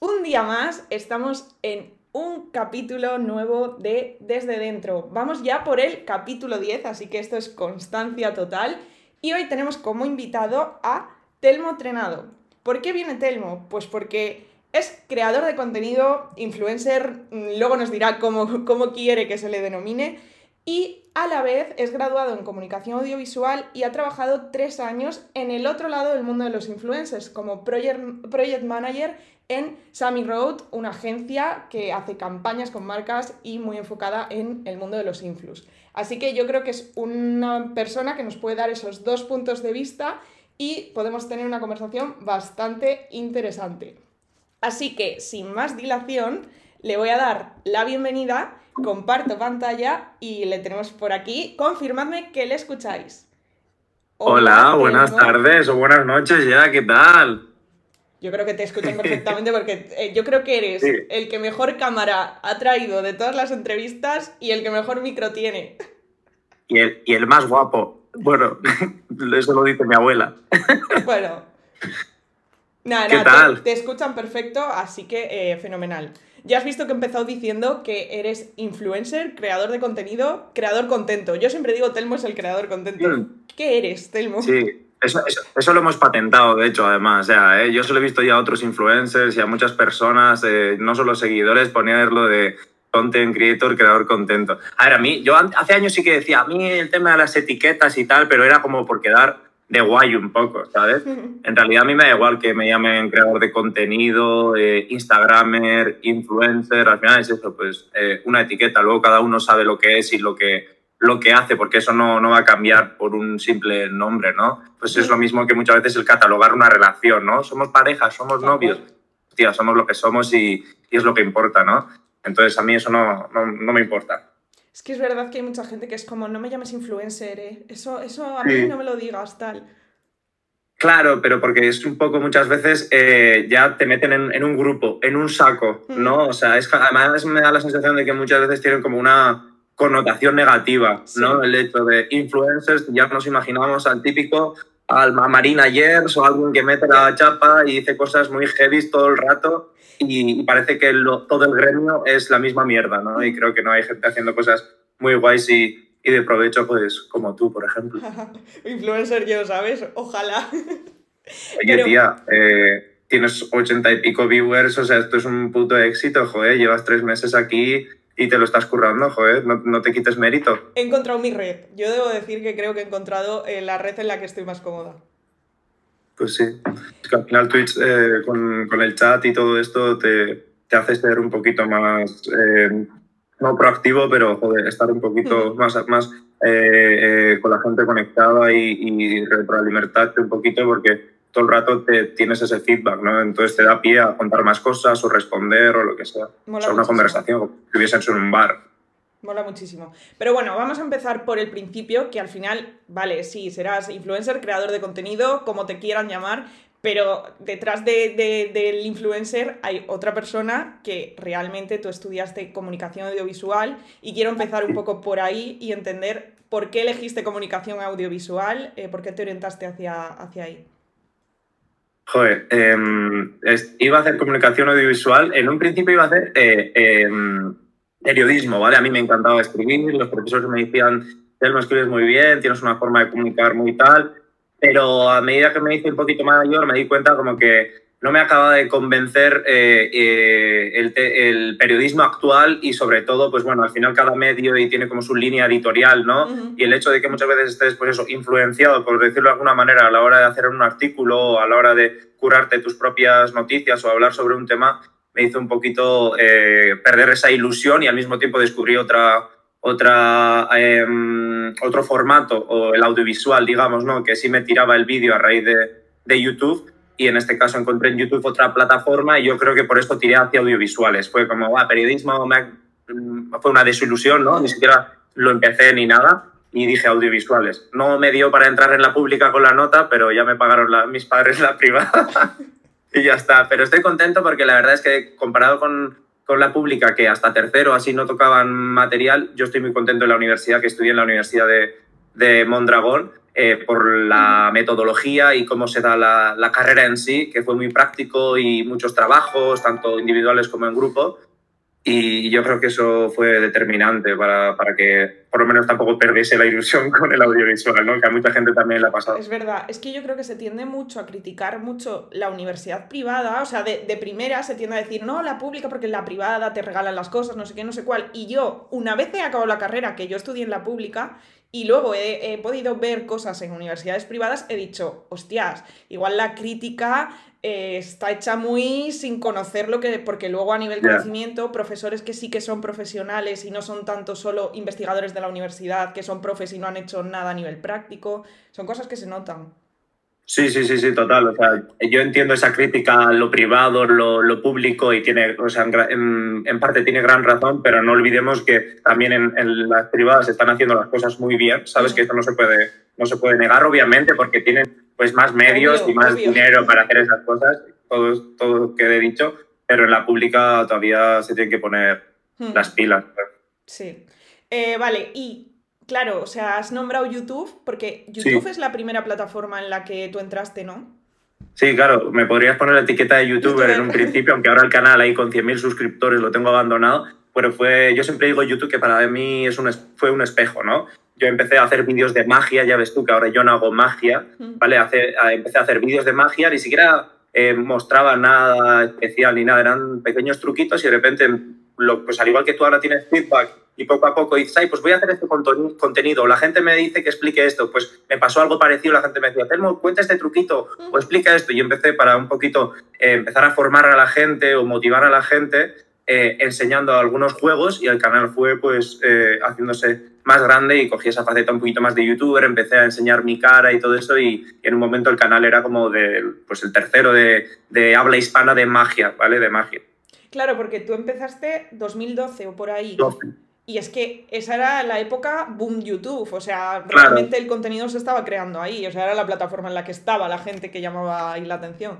Un día más estamos en un capítulo nuevo de Desde Dentro. Vamos ya por el capítulo 10, así que esto es constancia total. Y hoy tenemos como invitado a Telmo Trenado. ¿Por qué viene Telmo? Pues porque es creador de contenido, influencer, mm, luego nos dirá cómo, cómo quiere que se le denomine, y a la vez es graduado en comunicación audiovisual y ha trabajado tres años en el otro lado del mundo de los influencers, como project, project manager en Sammy Road, una agencia que hace campañas con marcas y muy enfocada en el mundo de los influx. Así que yo creo que es una persona que nos puede dar esos dos puntos de vista y podemos tener una conversación bastante interesante. Así que, sin más dilación, le voy a dar la bienvenida, comparto pantalla y le tenemos por aquí. Confirmadme que le escucháis. Hola, buenas tardes o buenas noches ya, ¿qué tal? Yo creo que te escuchan perfectamente porque eh, yo creo que eres el que mejor cámara ha traído de todas las entrevistas y el que mejor micro tiene. Y el, y el más guapo. Bueno, eso lo dice mi abuela. Bueno, Nada, nada, Te, escuchan perfecto, así que eh, fenomenal. Ya has visto que he empezado diciendo que eres influencer, creador de contenido, creador contento. Yo siempre digo Telmo es el creador contento. Mm. ¿Qué eres, Telmo? Sí, eso, eso, lo hemos patentado, de hecho, además. O sea, ¿eh? yo solo he visto ya a otros influencers y a muchas personas, eh, no solo seguidores, ponerlo de content creator, creador contento. A ver, a mí, yo hace años sí que decía, a mí el tema de las etiquetas y tal, pero era como por quedar de guay un poco, ¿sabes? En realidad a mí me da igual que me llamen creador de contenido, eh, Instagramer, influencer, al final es eso, pues eh, una etiqueta, luego cada uno sabe lo que es y lo que, lo que hace, porque eso no, no va a cambiar por un simple nombre, ¿no? Pues es lo mismo que muchas veces el catalogar una relación, ¿no? Somos parejas, somos novios, tío, somos lo que somos y, y, es lo que importa, ¿no? Entonces a mí eso no, no, no me importa. Es que es verdad que hay mucha gente que es como, no me llames influencer, ¿eh? Eso, eso a mí no me lo digas, tal. Claro, pero porque es un poco muchas veces eh, ya te meten en, un grupo, en un saco, mm. ¿no? O sea, es, además me da la sensación de que muchas veces tienen como una connotación negativa, ¿no? El hecho de influencers, ya nos imaginamos al típico, al Marina Yers o alguien que mete la chapa y dice cosas muy heavy todo el rato y parece que todo el gremio es la misma mierda, ¿no? Y creo que no hay gente haciendo cosas muy guays y, y de provecho, pues como tú, por ejemplo. Influencer yo, ¿sabes? Ojalá. Oye, tía, eh, tienes ochenta y pico viewers, o sea, esto es un puto éxito, joder, llevas tres meses aquí y te lo estás currando, joder, no, no, te quites mérito. He encontrado mi red. Yo debo decir que creo que he encontrado eh, la red en la que estoy más cómoda. Pues sí. Es que al final Twitch eh, con, con, el chat y todo esto te, te hace ser un poquito más, eh, no proactivo, pero joder, estar un poquito más, más eh, con la gente conectada y, y retroalimentarte un poquito porque todo el rato te, tienes ese feedback, ¿no? Entonces te da pie a contar más cosas o responder o lo que sea. o sea, una conversación, que hubiesen en un bar. Mola muchísimo. Pero bueno, vamos a empezar por el principio, que al final, vale, sí, serás influencer, creador de contenido, como te quieran llamar, pero detrás de, del influencer hay otra persona que realmente tú estudiaste comunicación audiovisual y quiero empezar un poco por ahí y entender por qué elegiste comunicación audiovisual, eh, por qué te orientaste hacia, hacia ahí. Joder, em, iba a hacer comunicación audiovisual, en un principio iba a hacer... Eh, em, periodismo, ¿vale? A mí me encantaba escribir, los profesores me decían, lo escribes muy bien, tienes una forma de comunicar muy tal, pero a medida que me hice un poquito mayor me di cuenta como que no me acaba de convencer eh, eh, el, el, periodismo actual y sobre todo, pues bueno, al final cada medio y tiene como su línea editorial, ¿no? Y el hecho de que muchas veces estés, pues eso, influenciado, por decirlo de alguna manera, a la hora de hacer un artículo o a la hora de curarte tus propias noticias o hablar sobre un tema, me hizo un poquito eh, perder esa ilusión y al mismo tiempo descubrí otra, otra, eh, otro formato, o el audiovisual, digamos, ¿no? que sí me tiraba el vídeo a raíz de, de, YouTube. Y en este caso encontré en YouTube otra plataforma y yo creo que por esto tiré hacia audiovisuales. Fue como, va, periodismo me, fue una desilusión, ¿no? Ni siquiera lo empecé ni nada y dije audiovisuales. No me dio para entrar en la pública con la nota, pero ya me pagaron la, mis padres la privada. y ya está. Pero estoy contento porque la verdad es que comparado con, con, la pública, que hasta tercero así no tocaban material, yo estoy muy contento en la universidad, que estudié en la Universidad de, de Mondragón, eh, por la metodología y cómo se da la, la, carrera en sí, que fue muy práctico y muchos trabajos, tanto individuales como en grupo. Y yo creo que eso fue determinante para, para, que por lo menos tampoco perdiese la ilusión con el audiovisual, ¿no? que a mucha gente también le ha pasado. Es verdad, es que yo creo que se tiende mucho a criticar mucho la universidad privada, o sea, de, de primera se tiende a decir, no, la pública porque la privada te regalan las cosas, no sé qué, no sé cuál. Y yo, una vez he acabado la carrera, que yo estudié en la pública, y luego he, he, podido ver cosas en universidades privadas, he dicho, hostias, igual la crítica eh, está hecha muy sin conocer lo que, porque luego a nivel yeah. conocimiento, profesores que sí que son profesionales y no son tanto solo investigadores de la universidad, que son profes y no han hecho nada a nivel práctico, son cosas que se notan. Sí, sí, sí, sí, total. O sea, yo entiendo esa crítica a lo privado, lo, lo público y tiene, o sea, en, en, parte tiene gran razón, pero no olvidemos que también en, en, las privadas se están haciendo las cosas muy bien. Sabes que esto no se puede, no se puede negar, obviamente, porque tienen pues más medios obvio, y más obvio. dinero para hacer esas cosas, todo, todo quede dicho, pero en la pública todavía se tienen que poner hmm. las pilas. Sí. Eh, vale, y Claro, o sea, has nombrado YouTube porque YouTube sí. es la primera plataforma en la que tú entraste, ¿no? Sí, claro, me podrías poner la etiqueta de youtuber en un principio, aunque ahora el canal ahí con 100.000 suscriptores lo tengo abandonado, pero fue, yo siempre digo YouTube que para mí es un, fue un espejo, ¿no? Yo empecé a hacer vídeos de magia, ya ves tú que ahora yo no hago magia, ¿vale? Hace, empecé a hacer vídeos de magia, ni siquiera eh, mostraba nada especial ni nada, eran pequeños truquitos y de repente, lo, pues al igual que tú ahora tienes feedback y poco a poco dices, ay, pues voy a hacer este contenido, la gente me dice que explique esto, pues me pasó algo parecido, la gente me decía, Telmo, cuenta este truquito o explica esto, y empecé para un poquito eh, empezar a formar a la gente o motivar a la gente eh, enseñando algunos juegos y el canal fue pues eh, haciéndose más grande y cogí esa faceta un poquito más de youtuber, empecé a enseñar mi cara y todo eso y, y en un momento el canal era como de, pues el tercero de, de habla hispana de magia, ¿vale? De magia. Claro, porque tú empezaste 2012 o por ahí. 12. Y es que esa era la época boom YouTube, o sea, realmente claro. el contenido se estaba creando ahí, o sea, era la plataforma en la que estaba la gente que llamaba ahí la atención.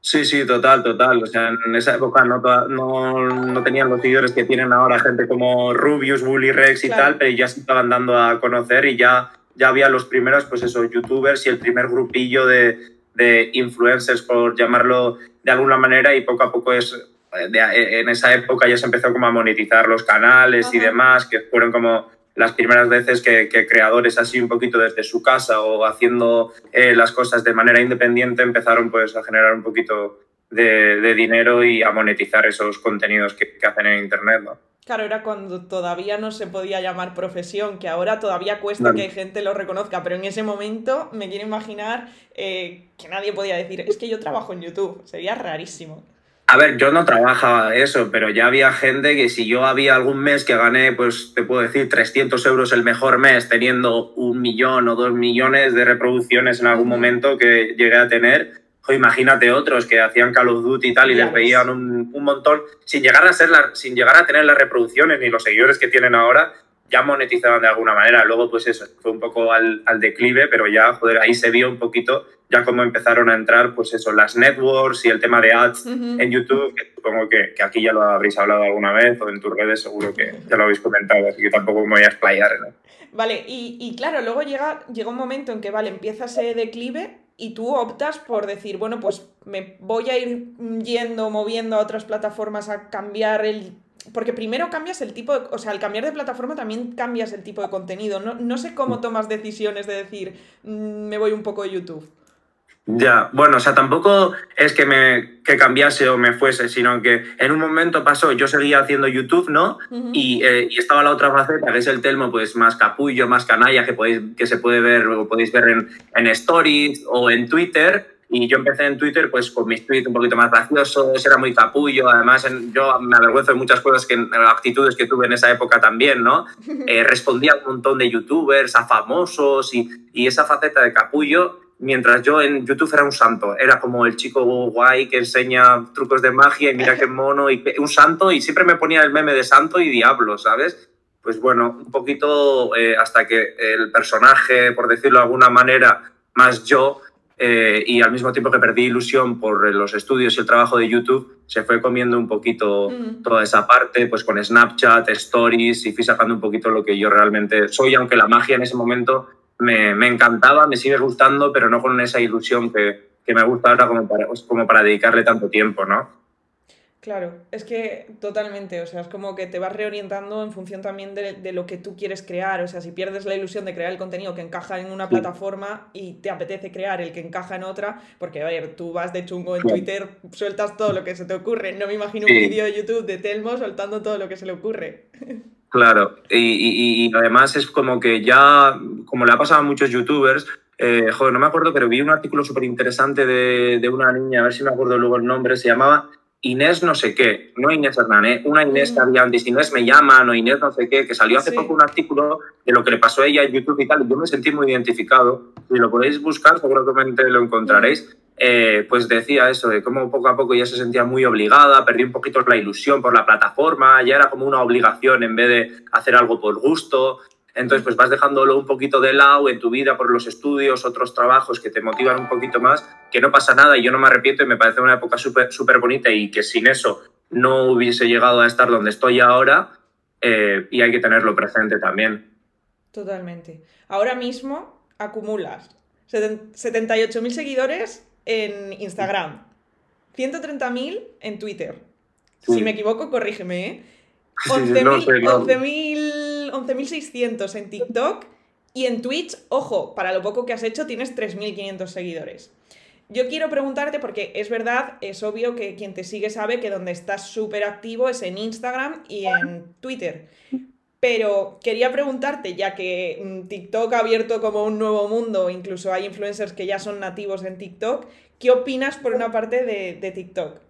Sí, sí, total, total. O sea, en esa época no, no, no tenían los seguidores que tienen ahora gente como Rubius, Bully Rex y claro. tal, pero ya se estaban dando a conocer y ya, ya había los primeros, pues eso, youtubers y el primer grupillo de, de influencers, por llamarlo de alguna manera, y poco a poco es de, en esa época ya se empezó como a monetizar los canales Ajá. y demás, que fueron como las primeras veces que, que, creadores así un poquito desde su casa o haciendo eh, las cosas de manera independiente empezaron pues a generar un poquito de, de dinero y a monetizar esos contenidos que, que hacen en internet, ¿no? Claro, era cuando todavía no se podía llamar profesión, que ahora todavía cuesta que gente lo reconozca, pero en ese momento me quiero imaginar eh, que nadie podía decir, es que yo trabajo en YouTube, sería rarísimo. A ver, yo no trabajaba eso, pero ya había gente que si yo había algún mes que gané, pues te puedo decir 300 euros el mejor mes, teniendo un millón o dos millones de reproducciones en algún momento que llegué a tener, o imagínate otros que hacían Call of Duty y tal y les veían un, un, montón, sin llegar, a ser la, sin llegar a tener las reproducciones ni los seguidores que tienen ahora, ya monetizaban de alguna manera. Luego, pues eso, fue un poco al, al declive, pero ya, joder, ahí se vio un poquito ya cómo empezaron a entrar, pues eso, las networks y el tema de ads uh -huh. en YouTube, que supongo que, que, aquí ya lo habréis hablado alguna vez o en tus redes seguro que ya lo habéis comentado, así que tampoco me voy a explayar. ¿no? Vale, y, y, claro, luego llega, llega un momento en que, vale, empieza ese declive y tú optas por decir, bueno, pues me voy a ir yendo, moviendo a otras plataformas a cambiar el porque primero cambias el tipo de, o sea, al cambiar de plataforma también cambias el tipo de contenido. No, no sé cómo mm. tomas decisiones de decir, mmm, me voy un poco de YouTube. Ya, bueno, o sea, tampoco es que me que cambiase o me fuese, sino que en un momento pasó, yo seguía haciendo YouTube, ¿no? Uh -huh. y, eh, y, estaba la otra faceta, que es el Telmo, pues más capullo, más canalla, que, podéis, que se puede ver o podéis ver en, en Stories o en Twitter. Y yo empecé en Twitter pues con mis tweets un poquito más graciosos, era muy capullo, además en, yo me avergüenzo de muchas cosas, que actitudes que tuve en esa época también, ¿no? Eh, respondía a un montón de youtubers, a famosos y, y esa faceta de capullo mientras yo en YouTube era un santo, era como el chico guay que enseña trucos de magia y mira qué mono, y un santo, y siempre me ponía el meme de santo y diablo, ¿sabes? Pues bueno, un poquito eh, hasta que el personaje, por decirlo de alguna manera, más yo, eh, y al mismo tiempo que perdí ilusión por los estudios y el trabajo de YouTube, se fue comiendo un poquito mm. toda esa parte, pues con Snapchat, Stories, y fui sacando un poquito lo que yo realmente soy, aunque la magia en ese momento me, me, encantaba, me sigue gustando, pero no con esa ilusión que, que me gusta ahora como para, como para dedicarle tanto tiempo, ¿no? Claro, es que totalmente, o sea, es como que te vas reorientando en función también de, de, lo que tú quieres crear, o sea, si pierdes la ilusión de crear el contenido que encaja en una plataforma y te apetece crear el que encaja en otra, porque a ver, tú vas de chungo en Twitter, sueltas todo lo que se te ocurre, no me imagino un vídeo de YouTube de Telmo soltando todo lo que se le ocurre. Claro, y, y, y además es como que ya, como le ha pasado a muchos youtubers, eh, joder, no me acuerdo, pero vi un artículo súper interesante de, de, una niña, a ver si me acuerdo luego el nombre, se llamaba Inés no sé qué, no Inés Hernández, una Inés que había antes, Inés me llaman o Inés no sé qué, que salió hace sí. poco un artículo de lo que le pasó a ella en YouTube y tal, yo me sentí muy identificado. Si lo podéis buscar, seguramente lo encontraréis. Eh, pues decía eso, de cómo poco a poco ya se sentía muy obligada, perdí un poquito la ilusión por la plataforma, ya era como una obligación en vez de hacer algo por gusto. Entonces, pues vas dejándolo un poquito de lado en tu vida por los estudios, otros trabajos que te motivan un poquito más, que no pasa nada y yo no me arrepiento y me parece una época súper súper bonita y que sin eso no hubiese llegado a estar donde estoy ahora eh, y hay que tenerlo presente también. Totalmente. Ahora mismo acumulas 78.000 seguidores en Instagram, 130.000 en Twitter. Sí. Si me equivoco, corrígeme, ¿eh? 11.600 no 11, en TikTok y en Twitch, ojo, para lo poco que has hecho tienes 3.500 seguidores. Yo quiero preguntarte, porque es verdad, es obvio que quien te sigue sabe que donde estás súper activo es en Instagram y en Twitter. Pero quería preguntarte, ya que mm, TikTok ha abierto como un nuevo mundo, incluso hay influencers que ya son nativos en TikTok, ¿qué opinas por una parte de, de TikTok?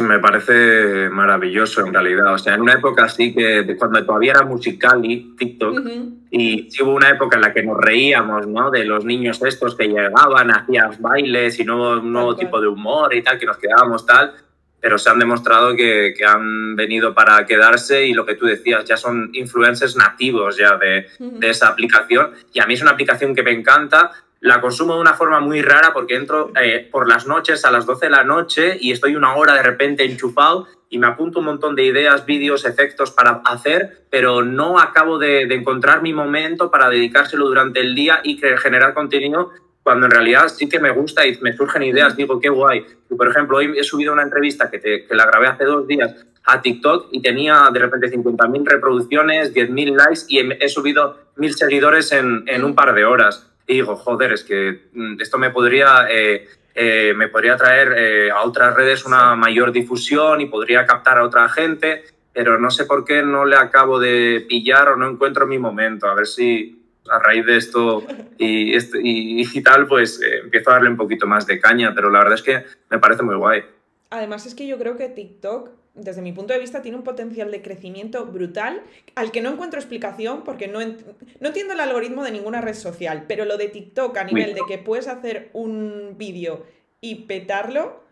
Me parece maravilloso en realidad. O sea, en una época así que cuando todavía era musical y TikTok, uh -huh. y sí hubo una época en la que nos reíamos, ¿no? De los niños estos que llegaban, hacían bailes y nuevo, un nuevo tipo de humor y tal, que nos quedábamos tal. Pero se han demostrado que, que, han venido para quedarse y lo que tú decías, ya son influencers nativos ya de, uh -huh. de esa aplicación. Y a mí es una aplicación que me encanta, la consumo de una forma muy rara porque entro eh, por las noches a las 12 de la noche y estoy una hora de repente enchufado y me apunto un montón de ideas, vídeos, efectos para hacer, pero no acabo de, encontrar mi momento para dedicárselo durante el día y generar contenido cuando en realidad sí que me gusta y me surgen ideas, digo, qué guay. Por ejemplo, hoy he subido una entrevista que, te, la grabé hace dos días a TikTok y tenía de repente 50.000 reproducciones, 10.000 likes y he, subido 1.000 seguidores en un par de horas y digo, joder, es que mm, esto me podría, eh, eh, me podría traer eh, a otras redes una mayor difusión y podría captar a otra gente, pero no sé por qué no le acabo de pillar o no encuentro mi momento. A ver si a raíz de esto y, y, y tal, pues empiezo a darle un poquito más de caña, pero la verdad es que me parece muy guay. Además es que yo creo que TikTok desde mi punto de vista, tiene un potencial de crecimiento brutal al que no encuentro explicación porque no, ent no entiendo el algoritmo de ninguna red social, pero lo de TikTok a nivel de que puedes hacer un vídeo y petarlo...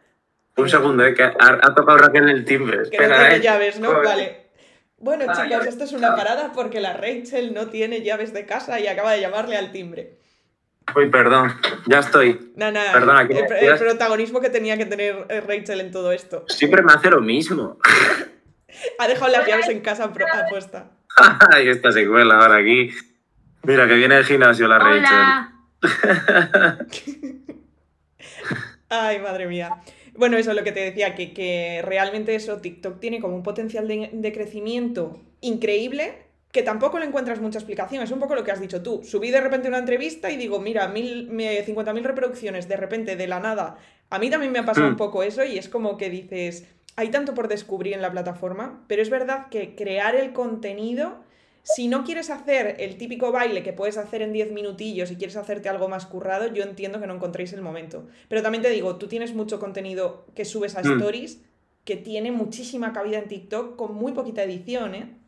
Un segundo, eh, que ha, ha tocado Raquel el timbre. Que Espera, no tiene eh. llaves, ¿no? Vale. Bueno, ah, chicos, esto es una parada porque la Rachel no tiene llaves de casa y acaba de llamarle al timbre. Uy, perdón, ya estoy. No, no, Perdona, el, el, protagonismo que tenía que tener eh, Rachel en todo esto. Siempre me hace lo mismo. ha dejado las llaves en casa apuesta. Ay, esta secuela ahora aquí. Mira, que viene el gimnasio la Hola. Rachel. Ay, madre mía. Bueno, eso es lo que te decía, que, que realmente eso, TikTok tiene como un potencial de, de crecimiento increíble, que tampoco le encuentras mucha explicación. Es un poco lo que has dicho tú. Subí de repente una entrevista y digo, mira, mil, 50.000 reproducciones de repente, de la nada. A mí también me ha pasado mm. un poco eso y es como que dices, hay tanto por descubrir en la plataforma, pero es verdad que crear el contenido, si no quieres hacer el típico baile que puedes hacer en 10 minutillos y quieres hacerte algo más currado, yo entiendo que no encontréis el momento. Pero también te digo, tú tienes mucho contenido que subes a mm. stories que tiene muchísima cabida en TikTok con muy poquita edición, ¿eh?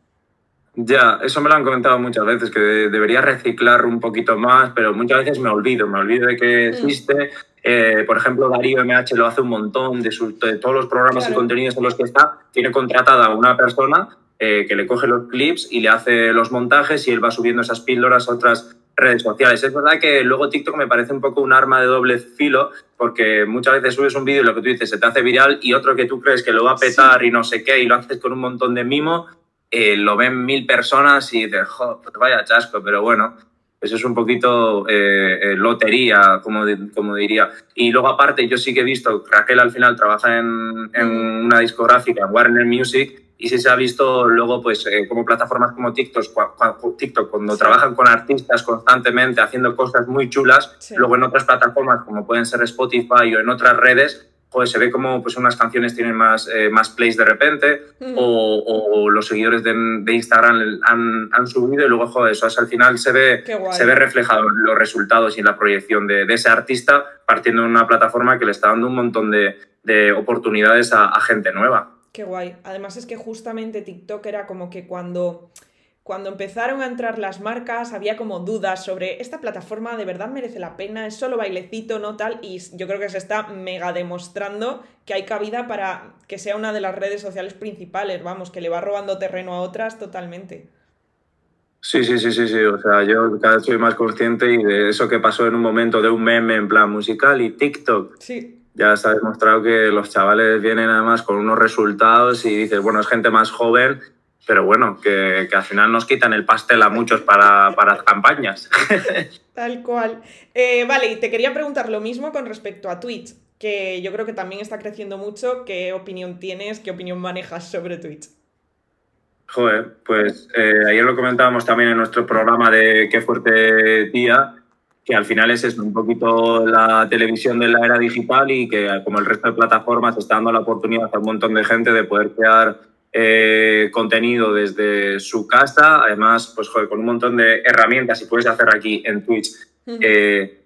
Ya, eso me lo han comentado muchas veces, que debería reciclar un poquito más, pero muchas veces me olvido, me olvido de que mm. existe. Eh, por ejemplo, Darío MH lo hace un montón de, sus, de todos los programas claro. y contenidos en los que está. Tiene contratada a una persona eh, que le coge los clips y le hace los montajes y él va subiendo esas píldoras a otras redes sociales. Es verdad que luego TikTok me parece un poco un arma de doble filo, porque muchas veces subes un vídeo y lo que tú dices se te hace viral y otro que tú crees que lo va a petar sí. y no sé qué y lo haces con un montón de mimo eh, lo ven mil personas y dices, pues vaya chasco, pero bueno, eso es un poquito eh, lotería, como, como diría. Y luego aparte, yo sí que he visto, Raquel al final trabaja en, en una discográfica, Warner Music, y sí se ha visto luego, pues, eh, como plataformas como TikTok, TikTok cuando trabajan con artistas constantemente haciendo cosas muy chulas, luego en otras plataformas como pueden ser Spotify o en otras redes, pues se ve como pues, unas canciones tienen más, eh, más plays de repente mm. o, los seguidores de, Instagram han, han, subido y luego, joder, eso al final se ve, se ve reflejado en los resultados y en la proyección de, de, ese artista partiendo de una plataforma que le está dando un montón de, de oportunidades a, a gente nueva. Qué guay. Además es que justamente TikTok era como que cuando, cuando empezaron a entrar las marcas había como dudas sobre esta plataforma de verdad merece la pena, es solo bailecito, no tal, y yo creo que se está mega demostrando que hay cabida para que sea una de las redes sociales principales, vamos, que le va robando terreno a otras totalmente. Sí, sí, sí, sí, sí. O sea, yo cada vez soy más consciente y de eso que pasó en un momento de un meme en plan musical y TikTok. Sí ya se ha demostrado que los chavales vienen además con unos resultados y dices, bueno, es gente más joven, pero bueno, que, que al final nos quitan el pastel a muchos para, para campañas. Tal cual. Eh, vale, y te quería preguntar lo mismo con respecto a Twitch, que yo creo que también está creciendo mucho. ¿Qué opinión tienes, qué opinión manejas sobre Twitch? Joder, pues eh, ayer lo comentábamos también en nuestro programa de Qué fuerte día que al final es un poquito la televisión de la era digital y que como el resto de plataformas está dando la oportunidad a un montón de gente de poder crear eh, contenido desde su casa, además pues con un montón de herramientas y puedes hacer aquí en Twitch eh,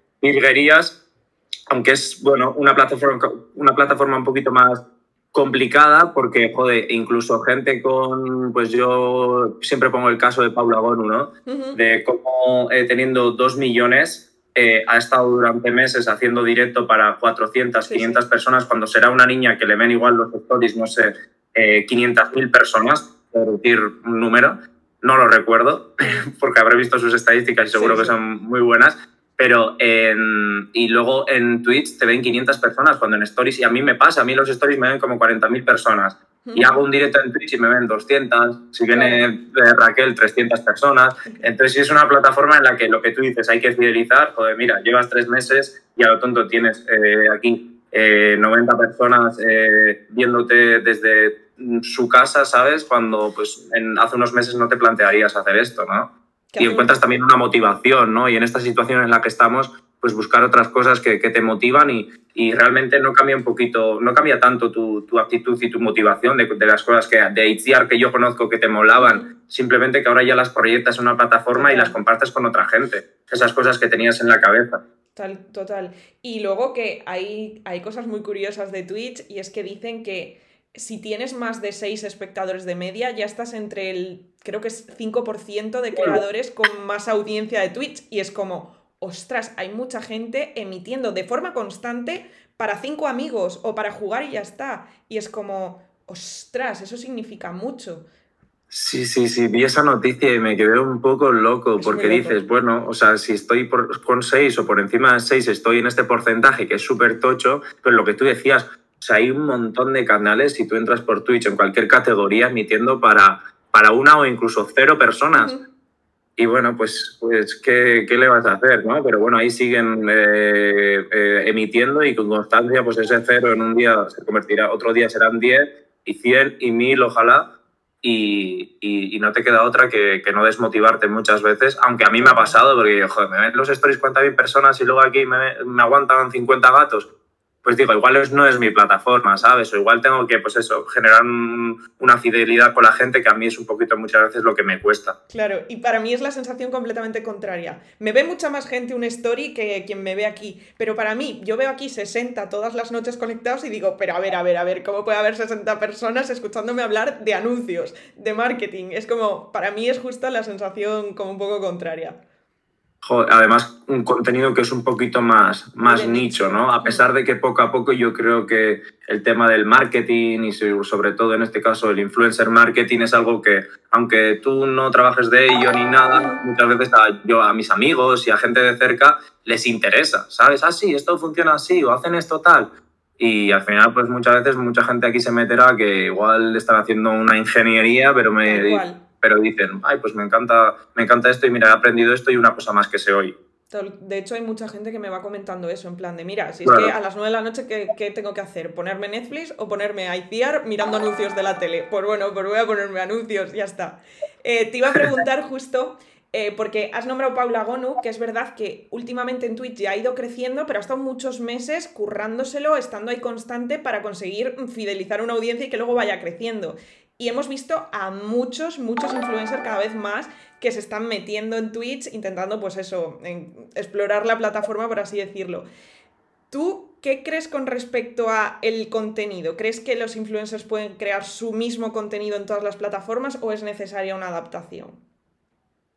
aunque es bueno una plataforma, una plataforma un poquito más complicada porque, joder, incluso gente con, pues yo siempre pongo el caso de Paula Gonu, ¿no? De cómo eh, teniendo dos millones eh, ha estado durante meses haciendo directo para 400, 500 personas, cuando será una niña que le ven igual los stories, no sé, eh, 500.000 personas, por decir un número, no lo recuerdo, porque habré visto sus estadísticas y seguro que son muy buenas, pero en, y luego en Twitch te ven 500 personas, cuando en stories, y a mí me pasa, a mí los stories me ven como 40.000 personas y hago un directo en Twitch y me ven 200, si viene eh, Raquel 300 personas. Entonces, si es una plataforma en la que lo que tú dices hay que fidelizar, joder, mira, llevas tres meses y a lo tonto tienes eh, aquí 90 eh, personas viéndote desde su casa, ¿sabes? Cuando pues hace unos meses no te plantearías hacer esto, ¿no? Y encuentras también una motivación, ¿no? Y en esta situación en la que estamos, pues buscar otras cosas que, que te motivan y, y, realmente no cambia un poquito, no cambia tanto tu, tu actitud y tu motivación de, de, las cosas que de Itziar que yo conozco que te molaban, simplemente que ahora ya las proyectas en una plataforma y las compartes con otra gente, esas cosas que tenías en la cabeza. Total, total. Y luego que hay, hay cosas muy curiosas de Twitch y es que dicen que si tienes más de 6 espectadores de media, ya estás entre el, creo que es 5% de creadores con más audiencia de Twitch y es como ostras, hay mucha gente emitiendo de forma constante para cinco amigos o para jugar y ya está. Y es como, ostras, eso significa mucho. Sí, sí, sí, vi esa noticia y me quedé un poco loco porque dices, bueno, o sea, si estoy por, con seis o por encima de seis, estoy en este porcentaje que es súper tocho, pero lo que tú decías, o sea, hay un montón de canales, si tú entras por Twitch en cualquier categoría, emitiendo para, para una o incluso cero personas. Y bueno, pues, pues ¿qué, ¿qué, le vas a hacer? ¿no? Pero bueno, ahí siguen eh, eh, emitiendo y con constancia, pues ese cero en un día se convertirá, otro día serán 10 y 100 y 1000, ojalá. Y, y, no te queda otra que, que, no desmotivarte muchas veces, aunque a mí me ha pasado, porque joder, me ven los stories 40.000 personas y luego aquí me, me aguantan 50 gatos pues digo, igual no es mi plataforma, ¿sabes? O igual tengo que, pues eso, generar una fidelidad con la gente que a mí es un poquito muchas veces lo que me cuesta. Claro, y para mí es la sensación completamente contraria. Me ve mucha más gente un story que quien me ve aquí, pero para mí, yo veo aquí 60 todas las noches conectados y digo, pero a ver, a ver, a ver, ¿cómo puede haber 60 personas escuchándome hablar de anuncios, de marketing? Es como, para mí es justo la sensación como un poco contraria además, un contenido que es un poquito más, más nicho, ¿no? A pesar de que poco a poco yo creo que el tema del marketing y sobre todo en este caso el influencer marketing es algo que, aunque tú no trabajes de ello ni nada, muchas veces a, yo a mis amigos y a gente de cerca les interesa, ¿sabes? Ah, sí, esto funciona así o hacen esto tal. Y al final, pues muchas veces mucha gente aquí se meterá que igual están haciendo una ingeniería, pero me pero dicen, ay, pues me encanta, me encanta esto y mira, he aprendido esto y una cosa más que sé hoy. De hecho, hay mucha gente que me va comentando eso, en plan de, mira, si es que a las 9 de la noche, ¿qué, tengo que hacer? ¿Ponerme Netflix o ponerme ICR mirando anuncios de la tele? Pues bueno, pues voy a ponerme anuncios, ya está. Eh, te iba a preguntar justo, eh, porque has nombrado Paula Gonu, que es verdad que últimamente en Twitch ya ha ido creciendo, pero ha estado muchos meses currándoselo, estando ahí constante para conseguir fidelizar una audiencia y que luego vaya creciendo. Y hemos visto a muchos, muchos influencers cada vez más que se están metiendo en Twitch, intentando, pues eso, explorar la plataforma, por así decirlo. ¿Tú qué crees con respecto a el contenido? ¿Crees que los influencers pueden crear su mismo contenido en todas las plataformas o es necesaria una adaptación?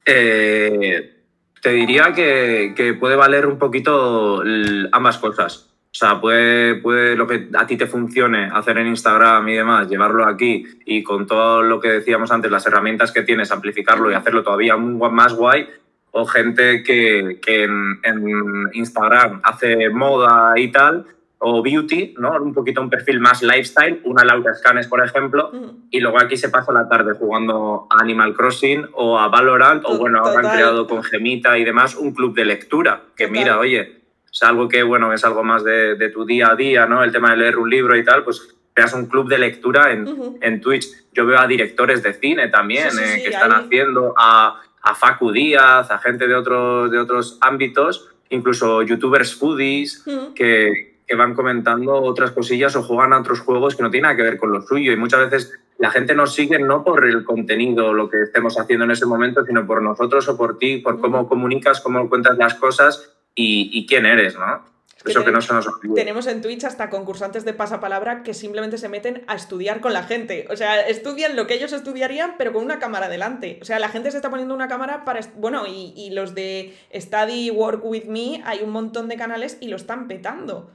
Eh, te diría que, que, puede valer un poquito ambas cosas. O sea, puede, puede lo que a ti te funcione hacer en Instagram y demás, llevarlo aquí y con todo lo que decíamos antes, las herramientas que tienes, amplificarlo y hacerlo todavía más guay. O gente que, que en, en, Instagram hace moda y tal, o beauty, ¿no? Un poquito un perfil más lifestyle, una Laura Scanes, por ejemplo, y luego aquí se pasa la tarde jugando a Animal Crossing o a Valorant, o bueno, ahora han creado con Gemita y demás un club de lectura, que mira, oye, es algo que, bueno, es algo más de, de, tu día a día, ¿no? El tema de leer un libro y tal, pues creas un club de lectura en, en Twitch. Yo veo a directores de cine también eh, que están haciendo, a, a, Facu Díaz, a gente de otros, de otros ámbitos, incluso youtubers foodies que, que van comentando otras cosillas o juegan a otros juegos que no tienen nada que ver con lo suyo. Y muchas veces la gente nos sigue no por el contenido, lo que estemos haciendo en ese momento, sino por nosotros o por ti, por cómo comunicas, cómo cuentas las cosas y, quién eres, ¿no? Eso que no se nos olvide. Tenemos en Twitch hasta concursantes de pasapalabra que simplemente se meten a estudiar con la gente. O sea, estudian lo que ellos estudiarían, pero con una cámara delante. O sea, la gente se está poniendo una cámara para. Bueno, y, los de Study Work with Me, hay un montón de canales y lo están petando.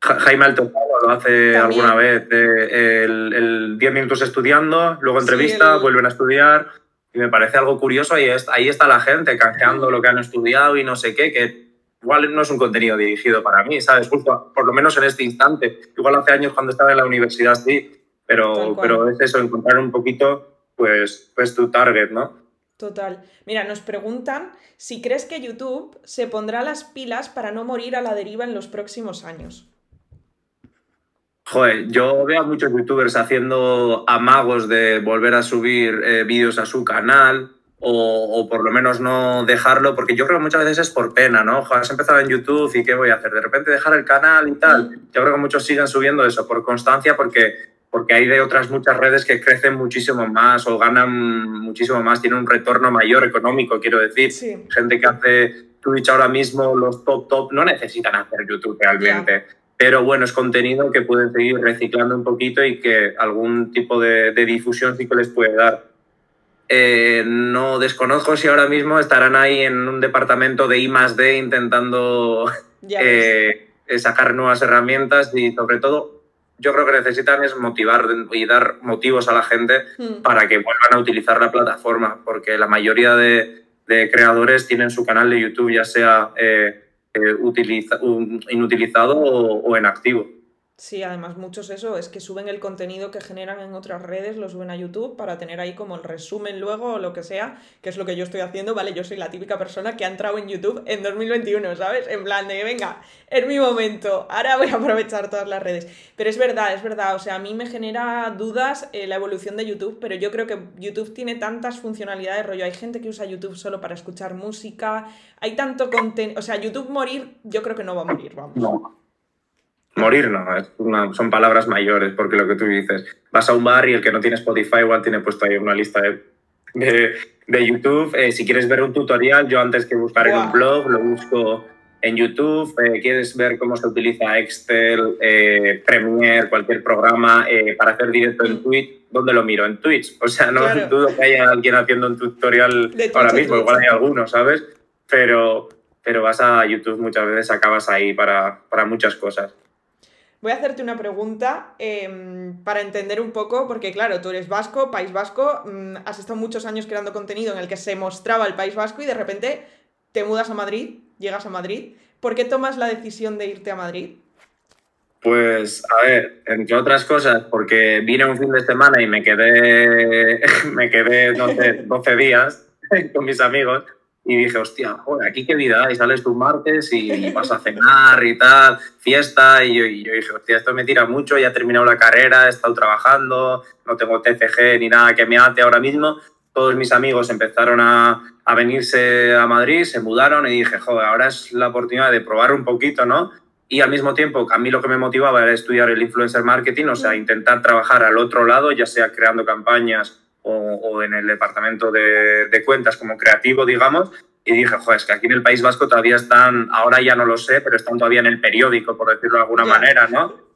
Jaime Alto lo hace alguna vez. Eh, el 10 minutos estudiando, luego entrevista, vuelven a estudiar y me parece algo curioso y ahí está la gente canjeando lo que han estudiado y no sé qué, que igual no es un contenido dirigido para mí, ¿sabes? Justo, por lo menos en este instante. Igual hace años cuando estaba en la universidad sí, pero, pero es eso, encontrar un poquito pues, pues tu target, ¿no? Total. Mira, nos preguntan si crees que YouTube se pondrá las pilas para no morir a la deriva en los próximos años. Joder, yo veo a muchos youtubers haciendo amagos de volver a subir eh, vídeos a su canal o, por lo menos no dejarlo, porque yo creo que muchas veces es por pena, ¿no? Joder, has empezado en YouTube y ¿qué voy a hacer? De repente dejar el canal y tal. Yo creo que muchos siguen subiendo eso por constancia porque, porque hay de otras muchas redes que crecen muchísimo más o ganan muchísimo más, tienen un retorno mayor económico, quiero decir. Gente que hace Twitch ahora mismo, los top top, no necesitan hacer YouTube realmente pero bueno, es contenido que pueden seguir reciclando un poquito y que algún tipo de, difusión sí que les puede dar. Eh, no desconozco si ahora mismo estarán ahí en un departamento de I D intentando eh, sacar nuevas herramientas y sobre todo yo creo que necesitan es motivar y dar motivos a la gente hmm. para que vuelvan a utilizar la plataforma, porque la mayoría de, creadores tienen su canal de YouTube, ya sea... Eh, utiliza, inutilizado o, o en activo. Sí, además muchos eso, es que suben el contenido que generan en otras redes, lo suben a YouTube para tener ahí como el resumen luego o lo que sea, que es lo que yo estoy haciendo, ¿vale? Yo soy la típica persona que ha entrado en YouTube en 2021, ¿sabes? En plan de, venga, es mi momento, ahora voy a aprovechar todas las redes. Pero es verdad, es verdad, o sea, a mí me genera dudas eh, la evolución de YouTube, pero yo creo que YouTube tiene tantas funcionalidades, rollo, hay gente que usa YouTube solo para escuchar música, hay tanto contenido, o sea, YouTube morir, yo creo que no va a morir, vamos. No. Morir no, son palabras mayores, porque lo que tú dices, vas a un bar y el que no tiene Spotify igual tiene puesto ahí una lista de, de, YouTube. Eh, si quieres ver un tutorial, yo antes que buscar en un blog, lo busco en YouTube. Eh, quieres ver cómo se utiliza Excel, eh, Premiere, cualquier programa para hacer directo en Twitch, ¿dónde lo miro? En Twitch. O sea, no dudo que haya alguien haciendo un tutorial ahora mismo, igual hay alguno, ¿sabes? Pero, pero vas a YouTube muchas veces, acabas ahí para, para muchas cosas. Voy a hacerte una pregunta em, para entender un poco, porque claro, tú eres vasco, País Vasco, mm, has estado muchos años creando contenido en el que se mostraba el País Vasco y de repente te mudas a Madrid, llegas a Madrid. ¿Por qué tomas la decisión de irte a Madrid? Pues, a ver, entre otras cosas, porque vine un fin de semana y me quedé, me quedé, no sé, 12 días con mis amigos y dije, hostia, joder, aquí qué vida hay, sales tú martes y vas a cenar y tal, fiesta, y yo, dije, hostia, esto me tira mucho, ya he terminado la carrera, he estado trabajando, no tengo TCG ni nada que me ate ahora mismo. Todos mis amigos empezaron a, a venirse a Madrid, se mudaron y dije, joder, ahora es la oportunidad de probar un poquito, ¿no? Y al mismo tiempo, a mí lo que me motivaba era estudiar el influencer marketing, o sea, intentar trabajar al otro lado, ya sea creando campañas o, en el departamento de, cuentas como creativo, digamos, y dije, joder, es que aquí en el País Vasco todavía están, ahora ya no lo sé, pero están todavía en el periódico, por decirlo de alguna manera, ¿no?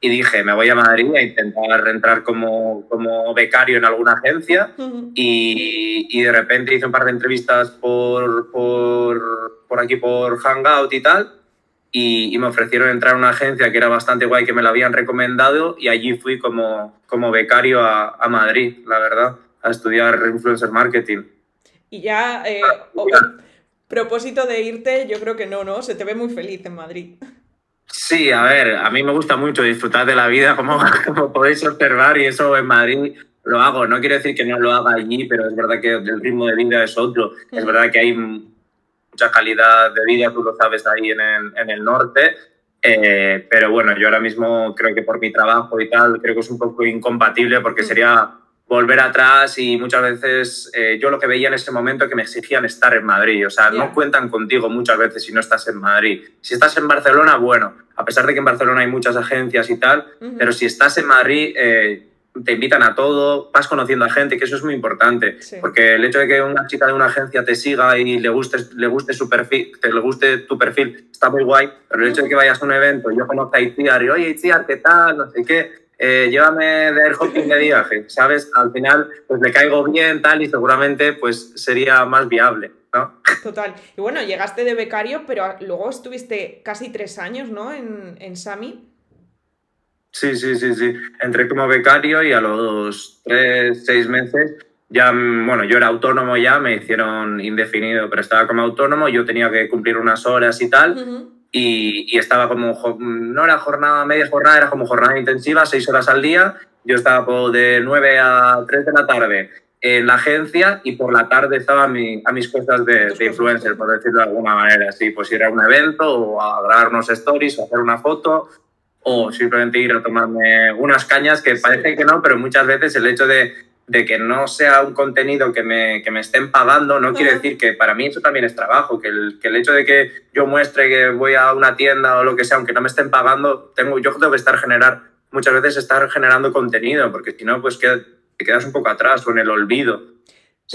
Y dije, me voy a Madrid a intentar entrar como, como becario en alguna agencia y, y, de repente hice un par de entrevistas por, por, por aquí, por Hangout y tal, y, me ofrecieron entrar a una agencia que era bastante guay, que me la habían recomendado y allí fui como, como becario a, a Madrid, la verdad, a estudiar influencer marketing. Y ya, eh, propósito de irte, yo creo que no, ¿no? Se te ve muy feliz en Madrid. Sí, a ver, a mí me gusta mucho disfrutar de la vida, como, como podéis observar, y eso en Madrid lo hago. No quiero decir que no lo haga allí, pero es verdad que el ritmo de vida es otro. Es verdad que hay mucha calidad de vida, tú lo sabes ahí en el, en el norte. Eh, pero bueno, yo ahora mismo creo que por mi trabajo y tal, creo que es un poco incompatible porque mm. sería volver atrás y muchas veces eh, yo lo que veía en ese momento que me exigían estar en Madrid, o sea, no cuentan contigo muchas veces si no estás en Madrid. Si estás en Barcelona, bueno, a pesar de que en Barcelona hay muchas agencias y tal, pero si estás en Madrid, eh, te invitan a todo, vas conociendo a gente, que eso es muy importante, porque el hecho de que una chica de una agencia te siga y le guste, le guste su perfil, te le guste tu perfil, está muy guay, pero el hecho de que vayas a un evento, yo conozco a Itziar y, oye Itziar, ¿qué tal? No sé qué, eh, llévame de air hopping de viaje, ¿sabes? Al final, pues le caigo bien, tal, y seguramente, pues sería más viable, ¿no? Total. Y bueno, llegaste de becario, pero luego estuviste casi tres años, ¿no? En, en Sami. Sí, sí, sí, sí. Entré como becario y a los tres, seis meses ya, bueno, yo era autónomo ya, me hicieron indefinido, pero estaba como autónomo, yo tenía que cumplir unas horas y tal, y, estaba como, no era jornada, media jornada, era como jornada intensiva, seis horas al día, yo estaba de nueve a tres de la tarde en la agencia y por la tarde estaba a, mis cosas de, de, influencer, por decirlo de alguna manera, sí, pues ir a un evento o a grabar unos stories o hacer una foto o simplemente ir a tomarme unas cañas que parece que no, pero muchas veces el hecho de, de que no sea un contenido que me, que me estén pagando no quiere decir que para mí eso también es trabajo, que el, que el hecho de que yo muestre que voy a una tienda o lo que sea, aunque no me estén pagando, tengo, yo tengo que estar generar, muchas veces estar generando contenido, porque si no, pues que, te quedas un poco atrás o en el olvido.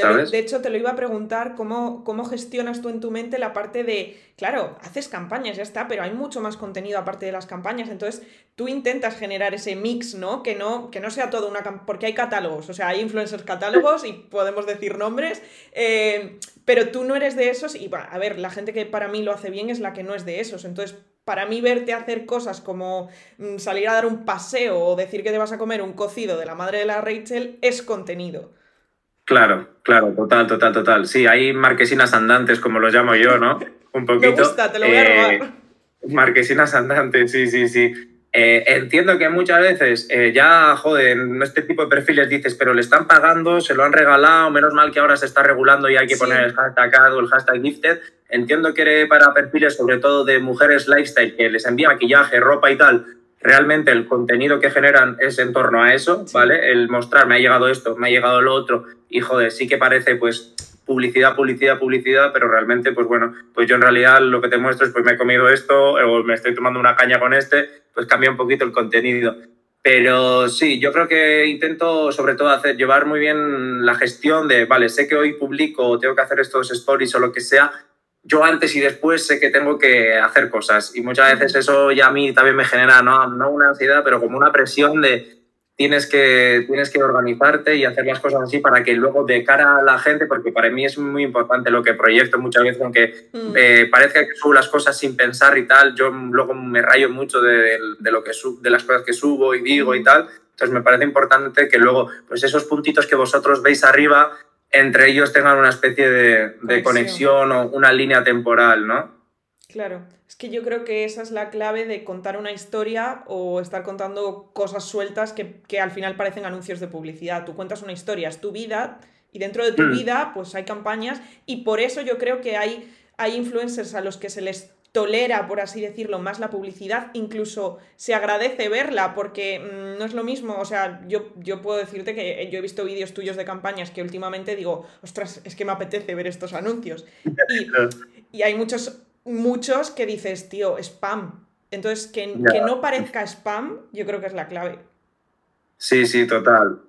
De hecho, te lo iba a preguntar, ¿cómo, ¿cómo gestionas tú en tu mente la parte de, claro, haces campañas, ya está, pero hay mucho más contenido aparte de las campañas, entonces tú intentas generar ese mix, ¿no? Que no, que no sea todo una porque hay catálogos, o sea, hay influencers catálogos y podemos decir nombres, eh, pero tú no eres de esos y, a ver, la gente que para mí lo hace bien es la que no es de esos, entonces para mí verte hacer cosas como mm, salir a dar un paseo o decir que te vas a comer un cocido de la madre de la Rachel es contenido. Claro, claro, total, total, total. Sí, hay marquesinas andantes, como los llamo yo, ¿no? Un poquito. Me gusta, te lo voy a robar. Eh, marquesinas andantes, sí, sí, sí. Eh, entiendo que muchas veces eh, ya, joder, en este tipo de perfiles dices, pero le están pagando, se lo han regalado, menos mal que ahora se está regulando y hay que poner el hashtag o el hashtag gifted. Entiendo que para perfiles, sobre todo de mujeres lifestyle, que les envía maquillaje, ropa y tal, realmente el contenido que generan es en torno a eso, ¿vale? El mostrar, me ha llegado esto, me ha llegado lo otro, y joder, sí que parece pues publicidad, publicidad, publicidad, pero realmente, pues bueno, pues yo en realidad lo que te muestro es pues me he comido esto o me estoy tomando una caña con este, pues cambia un poquito el contenido. Pero sí, yo creo que intento sobre todo hacer, llevar muy bien la gestión de, vale, sé que hoy publico, tengo que hacer estos stories o lo que sea, yo antes y después sé que tengo que hacer cosas y muchas veces eso ya a mí también me genera no, no una ansiedad, pero como una presión de tienes que, tienes que organizarte y hacer las cosas así para que luego de cara a la gente, porque para mí es muy importante lo que proyecto muchas veces, aunque mm. eh, parezca que subo las cosas sin pensar y tal, yo luego me rayo mucho de, de lo que de las cosas que subo y digo y mm. tal. Entonces me parece importante que luego pues esos puntitos que vosotros veis arriba entre ellos tengan una especie de, conexión. o una línea temporal, ¿no? Claro, es que yo creo que esa es la clave de contar una historia o estar contando cosas sueltas que, que al final parecen anuncios de publicidad. Tú cuentas una historia, es tu vida y dentro de tu Mm. vida pues hay campañas y por eso yo creo que hay, hay influencers a los que se les tolera, por así decirlo, más la publicidad, incluso se agradece verla porque mm, no es lo mismo, o sea, yo, yo puedo decirte que yo he visto vídeos tuyos de campañas que últimamente digo, ostras, es que me apetece ver estos anuncios. Y, y hay muchos, muchos que dices, tío, spam. Entonces, que, que no parezca spam, yo creo que es la clave. Sí, sí, total.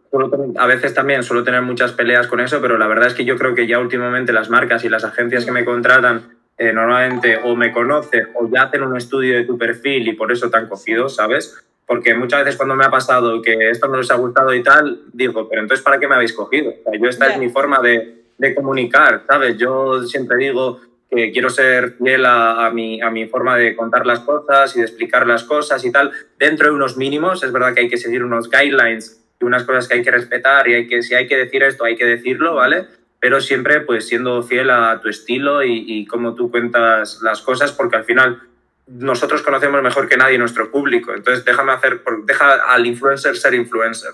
A veces también suelo tener muchas peleas con eso, pero la verdad es que yo creo que ya últimamente las marcas y las agencias que me contratan eh, normalmente o me conocen o ya hacen un estudio de tu perfil y por eso te han cogido, ¿sabes? Porque muchas veces cuando me ha pasado que esto no les ha gustado y tal, digo, pero entonces ¿para qué me habéis cogido? O sea, yo esta Ya. es mi forma de, de comunicar, ¿sabes? Yo siempre digo que quiero ser fiel a, a mi, a mi forma de contar las cosas y de explicar las cosas y tal, dentro de unos mínimos. Es verdad que hay que seguir unos guidelines y unas cosas que hay que respetar y hay que, si hay que decir esto, hay que decirlo, ¿vale? Pero siempre pues siendo fiel a tu estilo y, y cómo tú cuentas las cosas, porque al final nosotros conocemos mejor que nadie nuestro público. Entonces déjame hacer, deja al influencer ser influencer.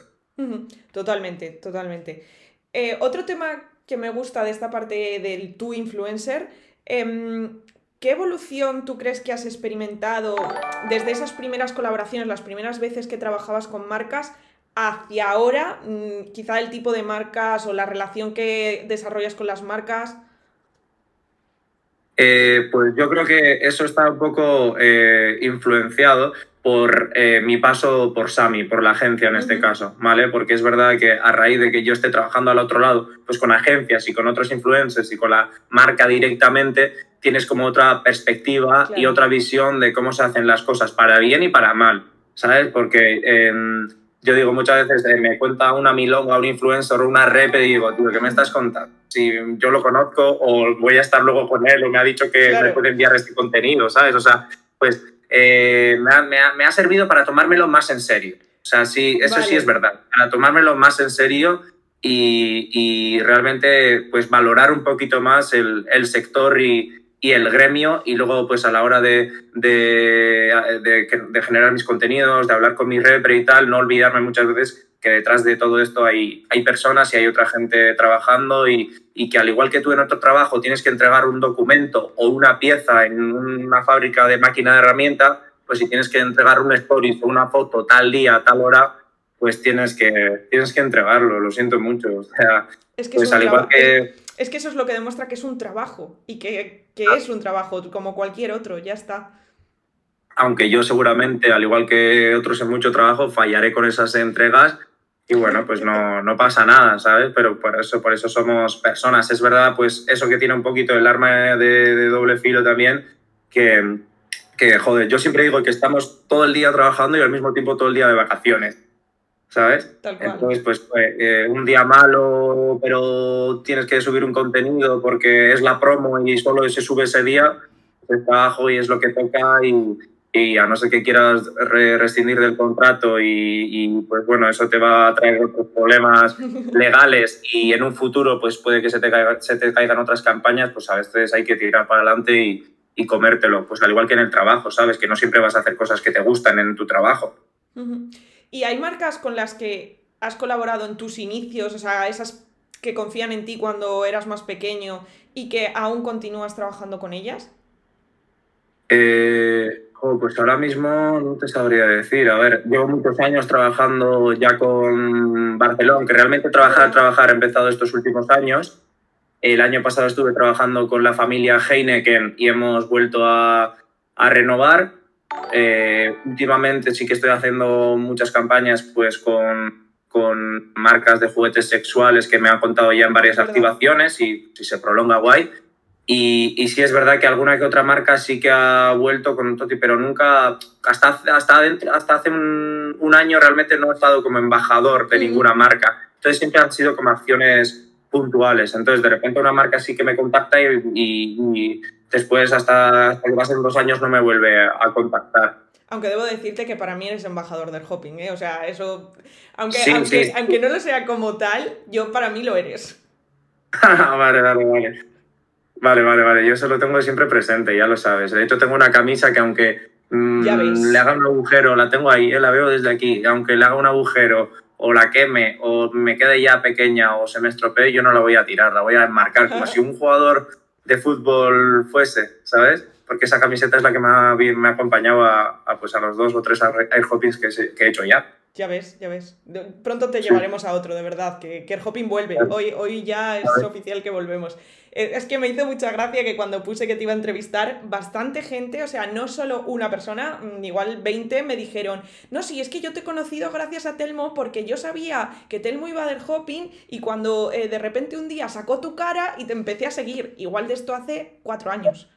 Totalmente, totalmente. Eh, otro tema que me gusta de esta parte del tú influencer, em, ¿qué evolución tú crees que has experimentado desde esas primeras colaboraciones, las primeras veces que trabajabas con marcas, hacia ahora? Mm, quizá el tipo de marcas o la relación que desarrollas con las marcas. Eh, pues yo creo que eso está un poco eh, influenciado por eh, mi paso por Sami, por la agencia en este caso, ¿vale? Porque es verdad que a raíz de que yo esté trabajando al otro lado, pues con agencias y con otros influencers y con la marca directamente, tienes como otra perspectiva y otra visión de cómo se hacen las cosas para bien y para mal, ¿sabes? Porque em, yo digo muchas veces, eh, me cuenta una milonga, un influencer o una rep y digo, tío, ¿qué me estás contando? Si yo lo conozco o voy a estar luego con él o me ha dicho que Claro. me puede enviar este contenido, ¿sabes? O sea, pues eh, me, ha, me ha- me ha servido para tomármelo más en serio. O sea, sí, eso sí es verdad, para tomármelo más en serio y, y realmente pues valorar un poquito más el, el sector y, y el gremio y luego pues a la hora de, de, de- de generar mis contenidos, de hablar con mi repre y tal, no olvidarme muchas veces que detrás de todo esto hay, hay personas y hay otra gente trabajando y, y que al igual que tú en otro trabajo tienes que entregar un documento o una pieza en una fábrica de máquina de herramienta, pues si tienes que entregar un story o una foto tal día, tal hora, pues tienes que, tienes que entregarlo, lo siento mucho. O sea, Es que pues es un al igual traba- que... Es que eso es lo que demuestra que es un trabajo y que, que es un trabajo como cualquier otro, ya está. aunque yo seguramente, al igual que otros en mucho trabajo, fallaré con esas entregas y bueno, pues no, no pasa nada, ¿sabes? Pero por eso, por eso somos personas. Es verdad, pues eso que tiene un poquito el arma de, de doble filo también, que, que, joder, yo siempre digo que estamos todo el día trabajando y al mismo tiempo todo el día de vacaciones, ¿sabes? Tal cual. Entonces, pues eh, eh, un día malo, pero tienes que subir un contenido porque es la promo y solo se sube ese día, es trabajo y es lo que toca y, y a no ser que quieras re- rescindir del contrato y, y, pues bueno, eso te va a traer otros problemas legales y en un futuro pues puede que se te, caiga- se te caigan otras campañas, pues a veces hay que tirar para adelante y, y comértelo, pues al igual que en el trabajo, ¿sabes? Que no siempre vas a hacer cosas que te gustan en tu trabajo. Ujú. ¿Y hay marcas con las que has colaborado en tus inicios, o sea, esas que confían en ti cuando eras más pequeño y que aún continúas trabajando con ellas? Eh, pues ahora mismo no te sabría decir. A ver, llevo muchos años trabajando ya con Barcelona, que realmente trabajar, trabajar he empezado estos últimos años. El año pasado estuve trabajando con la familia Heineken y hemos vuelto a renovar. Eh, últimamente sí que estoy haciendo muchas campañas pues con, con marcas de juguetes sexuales que me han contado ya en varias activaciones y si se prolonga guay. Y, y sí es verdad que alguna que otra marca sí que ha vuelto con un toti, pero nunca, hasta, hasta, hasta hace un, un año realmente no he estado como embajador de Ujú. ninguna marca. Entonces siempre han sido como acciones puntuales. Entonces de repente una marca sí que me contacta y, y- y después hasta, hasta que pasen dos años no me vuelve a contactar. Aunque debo decirte que para mí eres embajador del hopping, ¿eh? O sea, eso. Aunque, Sí, aunque, sí. aunque no lo sea como tal, yo para mí lo eres. vale, vale, vale. Vale, vale, vale. Yo eso lo tengo siempre presente, ya lo sabes. De hecho, tengo una camisa que aunque mm, le haga un agujero, la tengo ahí, eh, la veo desde aquí, aunque le haga un agujero o la queme o me quede ya pequeña o se me estropee, yo no la voy a tirar, la voy a enmarcar como si un jugador de fútbol fuese, ¿sabes? Porque esa camiseta es la que me ha, me ha acompañado a, pues a los dos o tres air hoppings que, que he hecho ya. Ya ves, ya ves. Pronto te llevaremos a otro, de verdad, que, que hopping vuelve. Hoy, hoy ya es oficial que volvemos. Es que me hizo mucha gracia que cuando puse que te iba a entrevistar, bastante gente, o sea, no solo una persona, mm, igual 20 me dijeron, no, sí, es que yo te he conocido gracias a Telmo porque yo sabía que Telmo iba del hopping y cuando eh, de repente un día sacó tu cara y te empecé a seguir, igual de esto hace cuatro años.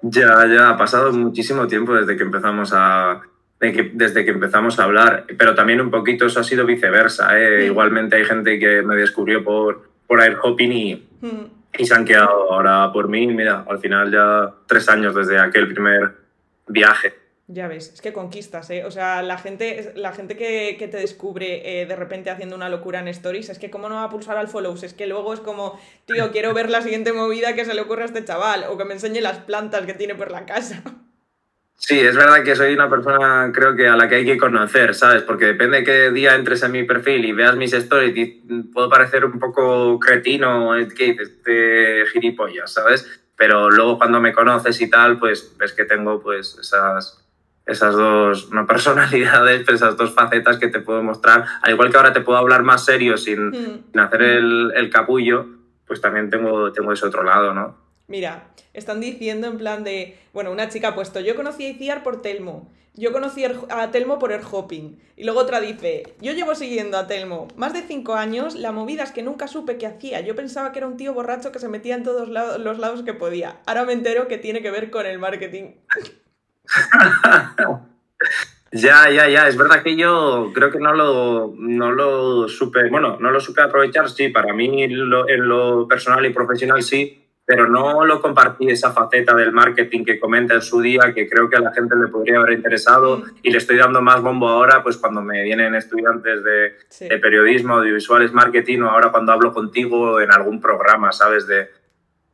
Ya, ya, ha pasado muchísimo tiempo desde que empezamos a, desde que empezamos a hablar, pero también un poquito eso ha sido viceversa. ¿eh? Igualmente hay gente que me descubrió por, por air hopping y, mm. Y se han quedado ahora por mí. Mira, al final ya tres años desde aquel primer viaje. Ya ves, es que conquistas, ¿eh? O sea, la gente, la gente que, que te descubre eh, de repente haciendo una locura en stories, es que cómo no va a pulsar al follows, es que luego es como, tío, quiero ver la siguiente movida que se le ocurre a este chaval, o que me enseñe las plantas que tiene por la casa. Sí, es verdad que soy una persona, creo que a la que hay que conocer, ¿sabes? Porque depende de qué día entres en mi perfil y veas mis stories, y puedo parecer un poco cretino, ¿qué dices? Este gilipollas, ¿sabes? Pero luego cuando me conoces y tal, pues ves que tengo pues esas, esas dos no personalidades, pero esas dos facetas que te puedo mostrar. Al igual que ahora te puedo hablar más serio sin, mm. sin hacer el, el, capullo, pues también tengo, tengo ese otro lado, ¿no? Mira, están diciendo en plan de, bueno, una chica ha puesto, yo conocí a Iciar por Telmo, yo conocí a Telmo por el hopping. Y luego otra dice, yo llevo siguiendo a Telmo más de cinco años, la movida es que nunca supe qué hacía. Yo pensaba que era un tío borracho que se metía en todos los lados que podía. Ahora me entero que tiene que ver con el marketing. Ya, ya, ya. Es verdad que yo creo que no lo, no lo supe, bueno, no lo supe aprovechar, sí, para mí en lo personal y profesional sí, pero no lo compartí esa faceta del marketing que comenta en su día, que creo que a la gente le podría haber interesado mm. y le estoy dando más bombo ahora, pues cuando me vienen estudiantes de, periodismo, audiovisuales, marketing o ahora cuando hablo contigo en algún programa, ¿sabes? De,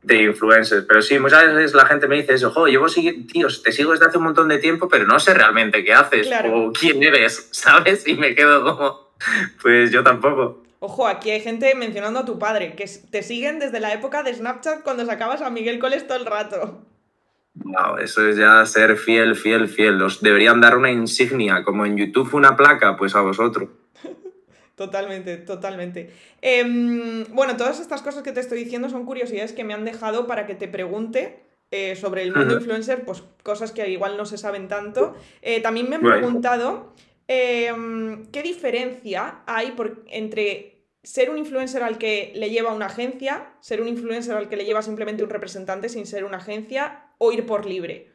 de influencers. Pero sí, muchas veces la gente me dice eso, jo, llevo tío, te sigo desde hace un montón de tiempo, pero no sé realmente qué haces o quién eres, ¿sabes? Y me quedo como, pues yo tampoco. Ojo, aquí hay gente mencionando a tu padre, que te siguen desde la época de Snapchat cuando sacabas a Miguel Coles todo el rato. Wow, eso es ya ser fiel, fiel, fiel. Os deberían dar una insignia, como en YouTube una placa, pues a vosotros. totalmente, totalmente. Em, bueno, todas estas cosas que te estoy diciendo son curiosidades que me han dejado para que te pregunte eh, sobre el mundo influencer, pues cosas que igual no se saben tanto. Eh, también me han preguntado Em, ¿Qué diferencia hay entre ser un influencer al que le lleva una agencia, ser un influencer al que le lleva simplemente un representante sin ser una agencia o ir por libre?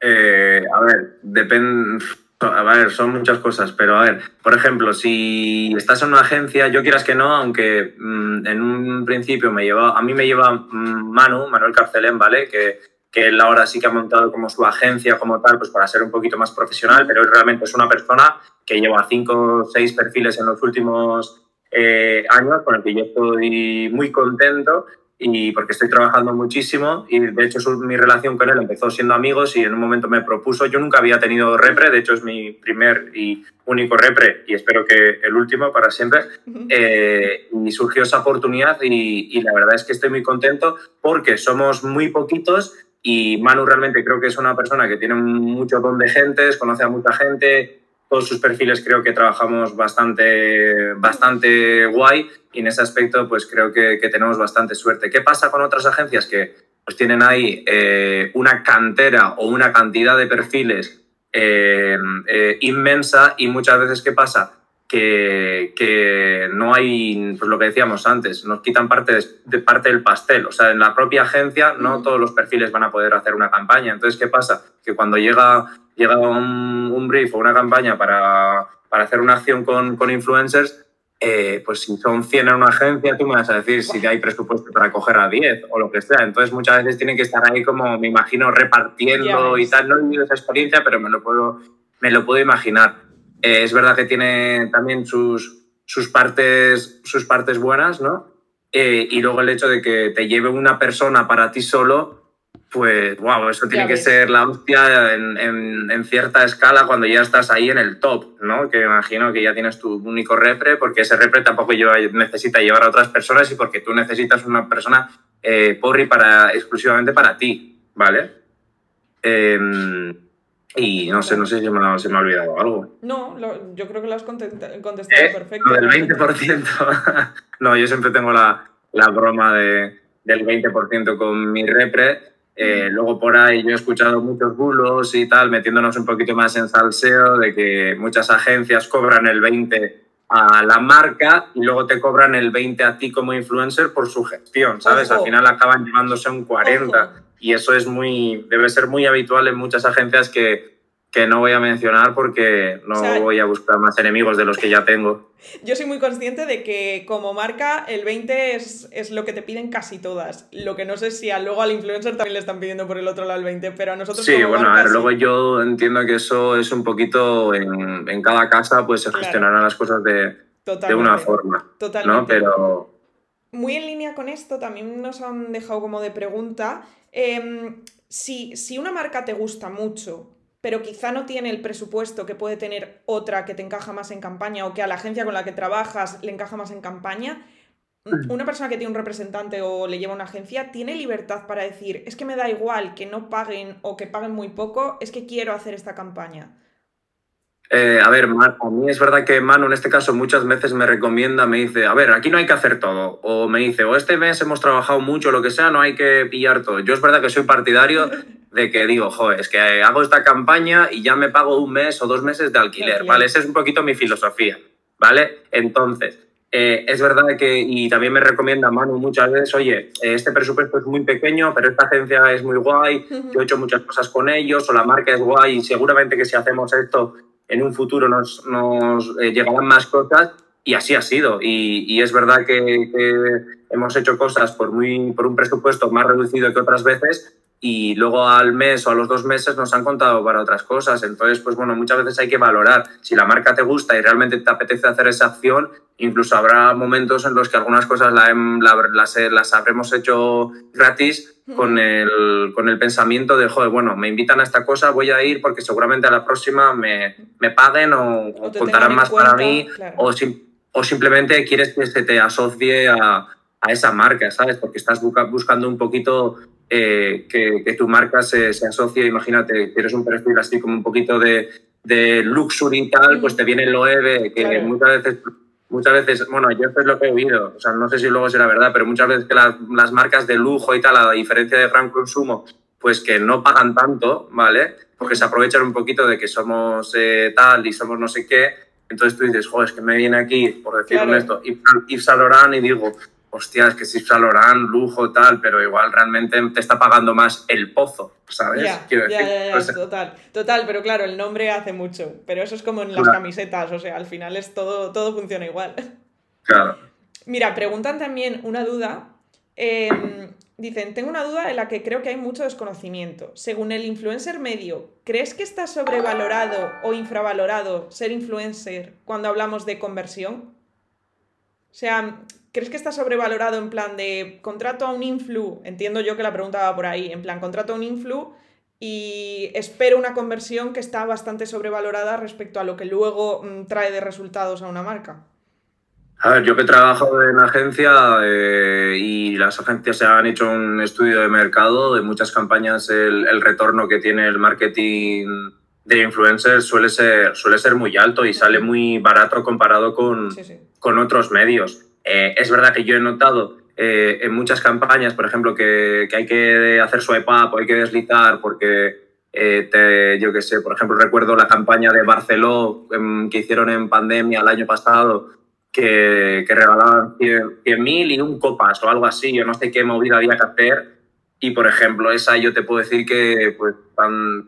Eh, a ver, depende. A ver, son muchas cosas, pero a ver, por ejemplo, si estás en una agencia, yo quieras que no, aunque mm, en un principio me lleva, a mí me lleva mm, Manu, Manuel Carcelén, ¿vale? Que que él ahora sí que ha montado como su agencia como tal, pues para ser un poquito más profesional, pero él realmente es una persona que lleva cinco o seis perfiles en los últimos eh, años, con el que yo estoy muy contento y porque estoy trabajando muchísimo. Y de hecho mi relación con él empezó siendo amigos y en un momento me propuso, yo nunca había tenido repre, de hecho es mi primer y único repre y espero que el último para siempre, eh, y surgió esa oportunidad y, y la verdad es que estoy muy contento porque somos muy poquitos y Manu realmente creo que es una persona que tiene mucho don de gentes, conoce a mucha gente, todos sus perfiles creo que trabajamos bastante, bastante guay y en ese aspecto pues creo que, tenemos bastante suerte. ¿Qué pasa con otras agencias que pues tienen ahí eh, una cantera o una cantidad de perfiles eh, eh, inmensa y muchas veces qué pasa? Que, no hay, pues lo que decíamos antes, nos quitan parte, de, parte del pastel. O sea, en la propia agencia no todos los perfiles van a poder hacer una campaña. Entonces, ¿qué pasa? Que cuando llega, llega un, brief o una campaña para, para hacer una acción con, con influencers, eh, pues si son 100 en una agencia, tú me vas a decir si hay presupuesto para coger a 10 o lo que sea. Entonces muchas veces tienen que estar ahí como, me imagino, repartiendo y tal. No he vivido esa experiencia, pero me lo puedo, me lo puedo imaginar. Eh, es verdad que tiene también sus, sus, partes, sus partes buenas, ¿no? eh, y luego el hecho de que te lleve una persona para ti solo, pues wow, eso tiene que ser la hostia en, en, cierta escala cuando ya estás ahí en el top, ¿no? Que me imagino que ya tienes tu único repre, porque ese repre tampoco lleva, necesita llevar a otras personas y porque tú necesitas una persona eh, porri para, exclusivamente para ti, ¿vale? Em, y no sé, no sé si me, se me ha olvidado algo. No, yo creo que lo has contestado eh, perfecto. Lo del 20%. no, yo siempre tengo la, la broma de, del 20% con mi repre eh, luego por ahí yo he escuchado muchos bulos y tal, metiéndonos un poquito más en salseo, de que muchas agencias cobran el 20 a la marca y luego te cobran el 20 a ti como influencer por su gestión, ¿sabes? Al final acaban llevándose un 40 y eso es muy, debe ser muy habitual en muchas agencias que que no voy a mencionar porque no voy a buscar más enemigos de los que ya tengo. Yo soy muy consciente de que como marca el 20 es, es, lo que te piden casi todas. Lo que no sé si a, luego al influencer también le están pidiendo por el otro lado el 20, pero a nosotros... Sí, bueno, a ver, luego yo entiendo que eso es un poquito en, en cada casa, pues se gestionarán las cosas de, de una forma. Totalmente. ¿no? Pero... Muy en línea con esto, también nos han dejado como de pregunta. Em, si, si una marca te gusta mucho, pero quizá no tiene el presupuesto que puede tener otra que te encaja más en campaña o que a la agencia con la que trabajas le encaja más en campaña, mm. una persona que tiene un representante o le lleva una agencia tiene libertad para decir, es que me da igual que no paguen o que paguen muy poco, es que quiero hacer esta campaña. Eh, a ver, a mí es verdad que Manu en este caso muchas veces me recomienda, me dice, a ver, aquí no hay que hacer todo. O me dice, o este mes hemos trabajado mucho, lo que sea, no hay que pillar todo. Yo es verdad que soy partidario de que digo, joder, es que hago esta campaña y ya me pago un mes o dos meses de alquiler, ¿vale? Esa es un poquito mi filosofía, ¿vale? Entonces, eh, es verdad que, y también me recomienda Manu muchas veces, oye, este presupuesto es muy pequeño, pero esta agencia es muy guay, yo he hecho muchas cosas con ellos, o la marca es guay, y seguramente que si hacemos esto en un futuro nos, nos eh, llegarán más cosas y así ha sido. Y, es verdad que, hemos hecho cosas por, muy, por un presupuesto más reducido que otras veces y luego al mes o a los dos meses nos han contado para otras cosas. Entonces, pues bueno, muchas veces hay que valorar si la marca te gusta y realmente te apetece hacer esa acción. Incluso habrá momentos en los que algunas cosas las, las habremos hecho gratis con el, con el pensamiento de, joder, bueno, me invitan a esta cosa, voy a ir porque seguramente a la próxima me, me paguen o, contarán más para mí o, o simplemente quieres que se te asocie a, a esa marca, ¿sabes? Porque estás buscando un poquito eh, que, que, tu marca se, se, asocie, imagínate, tienes un perfil así como un poquito de, de luxury y tal, pues te viene el Loewe, que muchas veces muchas veces, bueno, yo esto es lo que he oído, o sea, no sé si luego será verdad, pero muchas veces que las, las marcas de lujo y tal, a diferencia de gran consumo, pues que no pagan tanto, ¿vale? Porque se aprovechan un poquito de que somos eh, tal y somos no sé qué. Entonces tú dices, joder, es que me viene aquí, por decir esto, y Yves Saint y digo, hostia, es que si Saint lujo, tal, pero igual realmente te está pagando más el pozo, ¿sabes? Ya, ya, ya, total, total, pero claro, el nombre hace mucho, pero eso es como en las camisetas, o sea, al final es todo, todo funciona igual. Claro. Mira, preguntan también una duda. Em, dicen, tengo una duda en la que creo que hay mucho desconocimiento. Según el influencer medio, ¿crees que está sobrevalorado o infravalorado ser influencer cuando hablamos de conversión? O sea, ¿Crees que está sobrevalorado en plan de contrato a un influ? Entiendo yo que la pregunta va por ahí, en plan contrato a un influ y espero una conversión que está bastante sobrevalorada respecto a lo que luego mm, trae de resultados a una marca. A ver, yo que trabajo en agencia eh, y las agencias se han hecho un estudio de mercado de muchas campañas, el, retorno que tiene el marketing de influencers suele ser, suele ser muy alto y sale muy barato comparado con, con otros medios. Eh, es verdad que yo he notado eh, en muchas campañas, por ejemplo, que, hay que hacer swipe up o hay que deslizar porque, eh, yo qué sé, por ejemplo, recuerdo la campaña de Barceló em, que hicieron en pandemia el año pasado, que, que regalaban 100.000 y un copas o algo así, yo no sé qué movida había que hacer y, por ejemplo, esa yo te puedo decir que pues,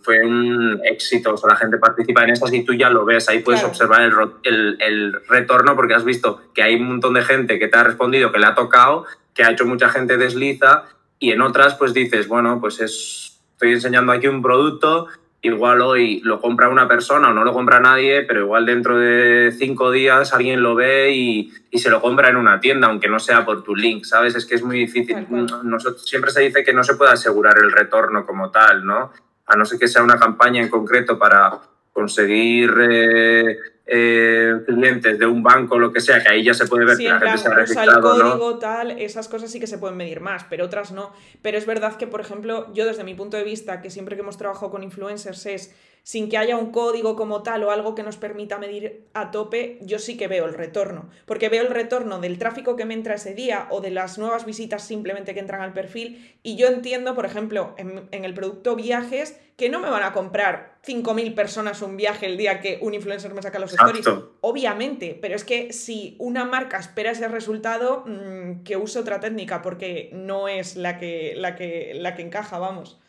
fue un éxito. O sea, la gente participa en esas y tú ya lo ves. Ahí puedes observar el, el, el, retorno porque has visto que hay un montón de gente que te ha respondido, que le ha tocado, que ha hecho mucha gente desliza. Y en otras, pues dices, bueno, pues es, estoy enseñando aquí un producto igual hoy lo compra una persona o no lo compra nadie, pero igual dentro de cinco días alguien lo ve y, y se lo compra en una tienda, aunque no sea por tu link, ¿sabes? Es que es muy difícil. Nosotros, siempre se dice que no se puede asegurar el retorno como tal, ¿no? A no ser que sea una campaña en concreto para conseguir eh, eh, clientes de un banco o lo que sea, que ahí ya se puede ver que la gente se ha registrado. el código, tal, esas cosas sí que se pueden medir más, pero otras no. Pero es verdad que, por ejemplo, yo desde mi punto de vista, que siempre que hemos trabajado con influencers es sin que haya un código como tal o algo que nos permita medir a tope, yo sí que veo el retorno. Porque veo el retorno del tráfico que me entra ese día o de las nuevas visitas simplemente que entran al perfil. Y yo entiendo, por ejemplo, en, el producto viajes, que no me van a comprar 5.000 personas un viaje el día que un influencer me saca los stories. Obviamente, pero es que si una marca espera ese resultado, mm, que use otra técnica porque no es la que, la que, la que encaja, vamos.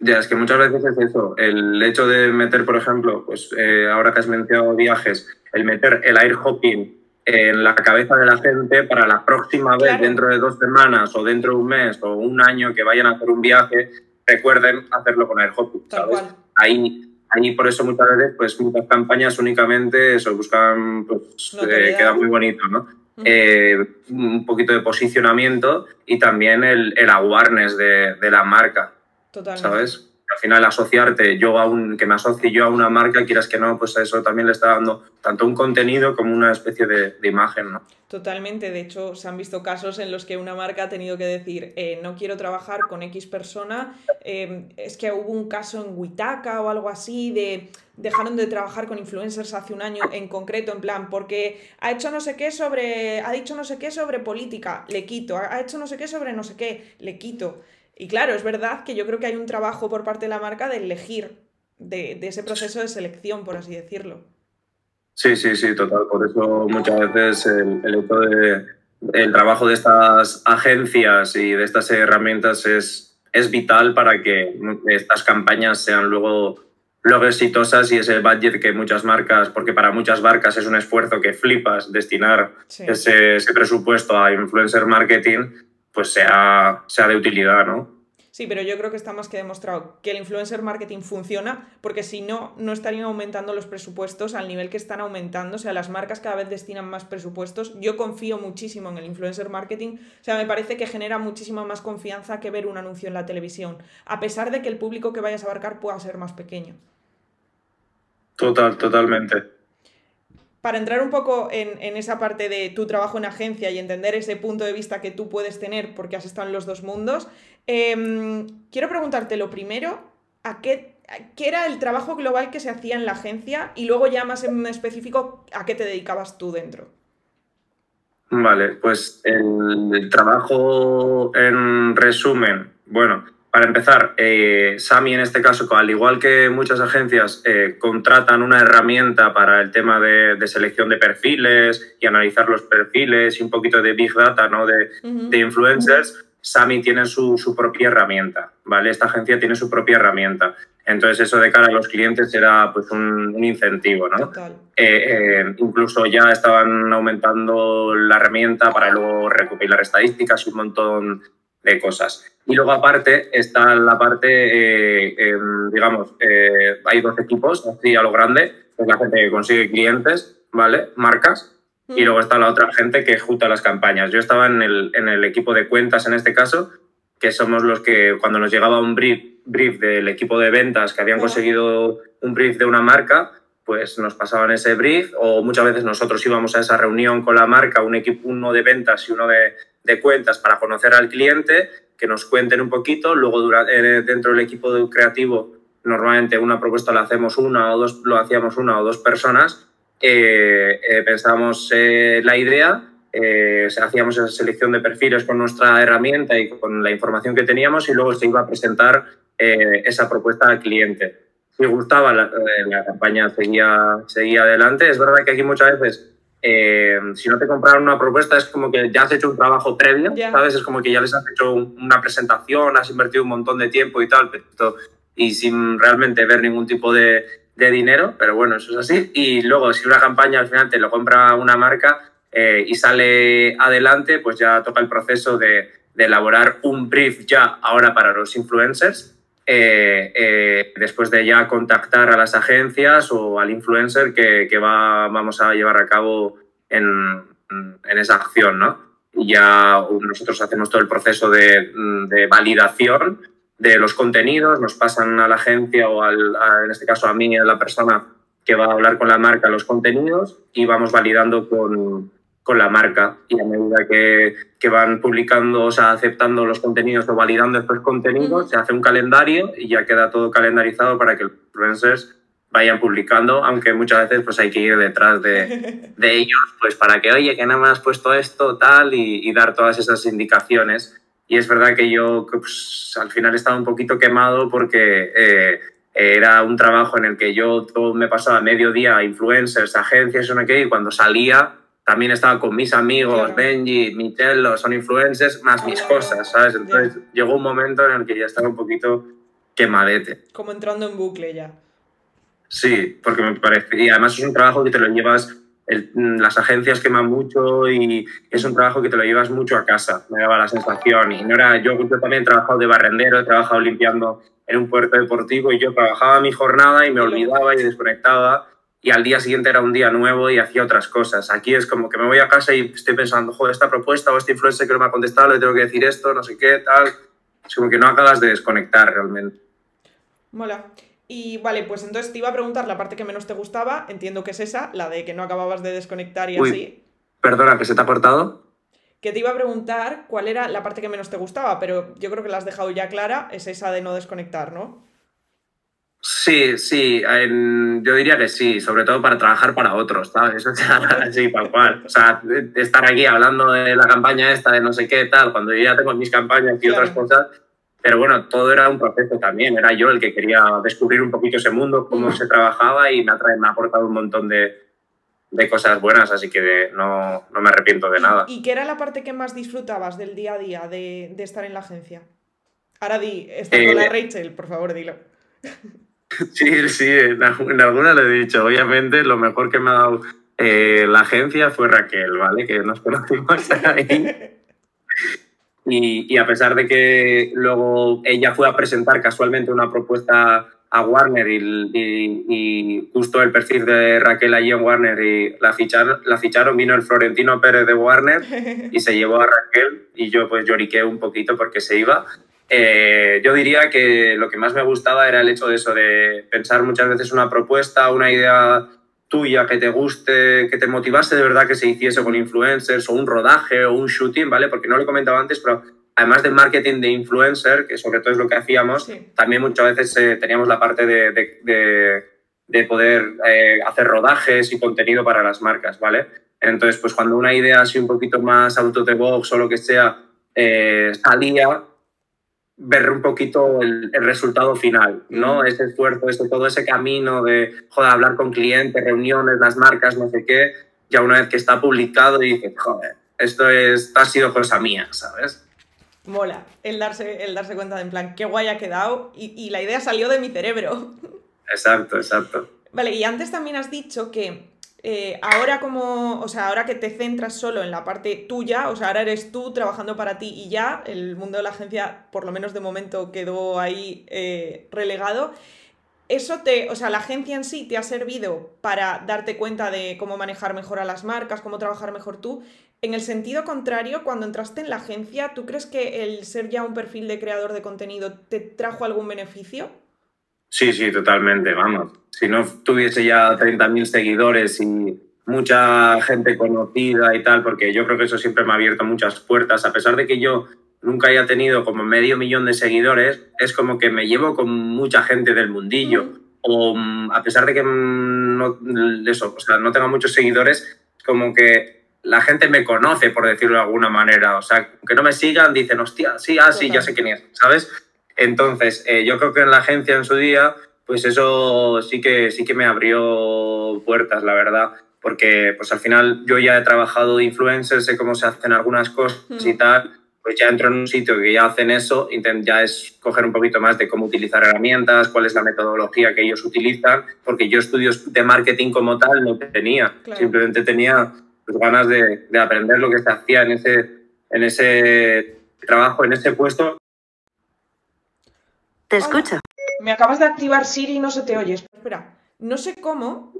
Ya, es que muchas veces es eso. El hecho de meter, por ejemplo, pues eh, ahora que has mencionado viajes, el meter el air hopping en la cabeza de la gente para la próxima vez, dentro de dos semanas o dentro de un mes o un año que vayan a hacer un viaje, recuerden hacerlo con air hopping, ¿sabes? Ahí, ahí por eso muchas veces, pues muchas campañas únicamente eso, buscan, pues eh, queda muy bonito, ¿no? Eh, un poquito de posicionamiento y también el, el awareness de, de la marca. Totalmente. ¿Sabes? Al final asociarte yo a un, que me asocie yo a una marca, quieras que no, pues eso también le está dando tanto un contenido como una especie de, imagen, ¿no? Totalmente, de hecho se han visto casos en los que una marca ha tenido que decir eh, no quiero trabajar con X persona, em, es que hubo un caso en Huitaca o algo así de dejaron de trabajar con influencers hace un año en concreto, en plan, porque ha hecho no sé qué sobre, ha dicho no sé qué sobre política, le quito, ha hecho no sé qué sobre no sé qué, le quito. Y claro, es verdad que yo creo que hay un trabajo por parte de la marca de elegir, de, ese proceso de selección, por así decirlo. Sí, sí, sí, total. Por eso muchas veces el, hecho de el trabajo de estas agencias y de estas herramientas es, es vital para que estas campañas sean luego, luego exitosas y ese budget que muchas marcas, porque para muchas marcas es un esfuerzo que flipas destinar ese, ese, presupuesto a influencer marketing, pues sea, sea de utilidad, ¿no? Sí, pero yo creo que está más que demostrado que el influencer marketing funciona, porque si no, no estarían aumentando los presupuestos al nivel que están aumentando. O sea, las marcas cada vez destinan más presupuestos. Yo confío muchísimo en el influencer marketing. O sea, me parece que genera muchísima más confianza que ver un anuncio en la televisión, a pesar de que el público que vayas a abarcar pueda ser más pequeño. Total, totalmente para entrar un poco en, esa parte de tu trabajo en agencia y entender ese punto de vista que tú puedes tener porque has estado en los dos mundos, em, quiero preguntarte lo primero, ¿a qué, qué, era el trabajo global que se hacía en la agencia? Y luego ya más en específico, ¿a qué te dedicabas tú dentro? Vale, pues el trabajo en resumen, bueno, para empezar, eh, Sami en este caso, al igual que muchas agencias, eh, contratan una herramienta para el tema de, selección de perfiles y analizar los perfiles y un poquito de big data ¿no? de, influencers. Sami tiene su, propia herramienta, ¿vale? Esta agencia tiene su propia herramienta. Entonces eso de cara a los clientes era pues un, incentivo, ¿no? Eh, incluso ya estaban aumentando la herramienta para luego recopilar estadísticas y un montón de cosas. Y luego aparte está la parte, eh, em, digamos, eh, hay dos equipos, así a lo grande, es la gente que consigue clientes, ¿vale? Marcas. Y mm. luego está la otra gente que ejecuta las campañas. Yo estaba en el, en el equipo de cuentas en este caso, que somos los que cuando nos llegaba un brief, brief del equipo de ventas que habían conseguido un brief de una marca, pues nos pasaban ese brief o muchas veces nosotros íbamos a esa reunión con la marca, un equipo, uno de ventas y uno de, de cuentas para conocer al cliente, que nos cuenten un poquito, luego eh, dentro del equipo creativo normalmente una propuesta la hacemos una o dos, lo hacíamos una o dos personas, eh, eh, pensábamos la idea, hacíamos esa selección de perfiles con nuestra herramienta y con la información que teníamos y luego se iba a presentar esa propuesta al cliente me gustaba, la, eh, la, campaña seguía, seguía adelante. Es verdad que aquí muchas veces, eh, si no te compraron una propuesta, es como que ya has hecho un trabajo previo, ¿sabes? Es como que ya les has hecho una presentación, has invertido un montón de tiempo y tal, pero, y sin realmente ver ningún tipo de, de, dinero, pero bueno, eso es así. Y luego, si una campaña al final te lo compra una marca eh, y sale adelante, pues ya toca el proceso de, de elaborar un brief ya ahora para los influencers eh, eh, después de ya contactar a las agencias o al influencer que, que va, vamos a llevar a cabo en, en esa acción, ¿no? Ya nosotros hacemos todo el proceso de, validación de los contenidos, nos pasan a la agencia o al, en este caso a mí, a la persona que va a hablar con la marca los contenidos y vamos validando con, con la marca y a medida que, que, van publicando, o sea, aceptando los contenidos o validando estos contenidos, mm. se hace un calendario y ya queda todo calendarizado para que los influencers vayan publicando, aunque muchas veces pues hay que ir detrás de, de ellos, pues para que, oye, que nada más has puesto esto, tal, y, y, dar todas esas indicaciones. Y es verdad que yo pues, al final estaba un poquito quemado porque eh, era un trabajo en el que yo todo me pasaba medio día, influencers, agencias, y cuando salía también estaba con mis amigos. Benji, Michel, son influencers, más mis cosas, ¿sabes? Entonces yeah. llegó un momento en el que ya estaba un poquito quemadete. Como entrando en bucle ya. Sí, porque me parece, y además es un trabajo que te lo llevas, el, las agencias queman mucho y es un trabajo que te lo llevas mucho a casa, me daba la sensación. Y no era, yo, yo también he trabajado de barrendero, he trabajado limpiando en un puerto deportivo y yo trabajaba mi jornada y me olvidaba y desconectaba y al día siguiente era un día nuevo y hacía otras cosas. Aquí es como que me voy a casa y estoy pensando, joder, esta propuesta o este influencer que no me ha contestado, le tengo que decir esto, no sé qué, tal. Es como que no acabas de desconectar realmente. Mola. Y vale, pues entonces te iba a preguntar la parte que menos te gustaba, entiendo que es esa, la de que no acababas de desconectar y Uy, así. Perdona, que se te ha cortado. Que te iba a preguntar cuál era la parte que menos te gustaba, pero yo creo que la has dejado ya clara, es esa de no desconectar, ¿no? Sí, sí, en, yo diría que sí, sobre todo para trabajar para otros, ¿sabes? O sea, sí, tal cual. O sea, estar aquí hablando de la campaña esta, de no sé qué, tal, cuando yo ya tengo mis campañas y claro. otras cosas. Pero bueno, todo era un proceso también. Era yo el que quería descubrir un poquito ese mundo, cómo se trabajaba y me ha, me ha aportado un montón de, de cosas buenas, así que de, no, no, me arrepiento de nada. ¿Y qué era la parte que más disfrutabas del día a día de, de estar en la agencia? Ahora di, estar eh, con la Rachel, por favor, dilo. Sí, sí, en, alguna le he dicho. Obviamente, lo mejor que me ha dado eh, la agencia fue Raquel, ¿vale? Que nos conocimos ahí. Y, y, a pesar de que luego ella fue a presentar casualmente una propuesta a Warner y, y, y justo el perfil de Raquel allí en Warner y la ficharon, la ficharon, vino el Florentino Pérez de Warner y se llevó a Raquel y yo pues lloriqué un poquito porque se iba eh, yo diría que lo que más me gustaba era el hecho de eso, de pensar muchas veces una propuesta, una idea tuya que te guste, que te motivase de verdad que se hiciese con influencers o un rodaje o un shooting, ¿vale? Porque no lo he comentado antes, pero además del marketing de influencer, que sobre todo es lo que hacíamos, sí. también muchas veces eh, teníamos la parte de, de, de, de poder eh, hacer rodajes y contenido para las marcas, ¿vale? Entonces, pues cuando una idea así un poquito más out of the box o lo que sea eh, salía, ver un poquito el, el, resultado final, ¿no? Ese esfuerzo, ese, todo ese camino de, joder, hablar con clientes, reuniones, las marcas, no sé qué, ya una vez que está publicado y dices, joder, esto, es, esto ha sido cosa mía, ¿sabes? Mola el darse, el darse cuenta de, en plan, qué guay ha quedado y, y la idea salió de mi cerebro. Exacto, exacto. Vale, y antes también has dicho que eh, ahora como, o sea, ahora que te centras solo en la parte tuya, o sea, ahora eres tú trabajando para ti y ya, el mundo de la agencia, por lo menos de momento, quedó ahí eh, relegado. Eso te, o sea, la agencia en sí te ha servido para darte cuenta de cómo manejar mejor a las marcas, cómo trabajar mejor tú. En el sentido contrario, cuando entraste en la agencia, ¿tú crees que el ser ya un perfil de creador de contenido te trajo algún beneficio? Sí, sí, totalmente, vamos. Si no tuviese ya 30.000 seguidores y mucha gente conocida y tal, porque yo creo que eso siempre me ha abierto muchas puertas, a pesar de que yo nunca haya tenido como medio millón de seguidores, es como que me llevo con mucha gente del mundillo. O mm, a pesar de que mm, no, eso, o sea, no tenga muchos seguidores, como que la gente me conoce, por decirlo de alguna manera. O sea, que no me sigan, dicen, hostia, sí, ah, sí, ya sé quién es, ¿sabes? Entonces, eh, yo creo que en la agencia en su día, pues eso sí que, sí que me abrió puertas, la verdad. Porque pues al final yo ya he trabajado de influencer, sé cómo se hacen algunas cosas mm. y tal, pues ya entro en un sitio que ya hacen eso, ya es coger un poquito más de cómo utilizar herramientas, cuál es la metodología que ellos utilizan, porque yo estudios de marketing como tal no tenía, claro. simplemente tenía pues, ganas de, de, aprender lo que se hacía en ese, en ese trabajo, en ese puesto Te escucho. Me acabas de activar Siri y no se te oye. Espera, no sé cómo,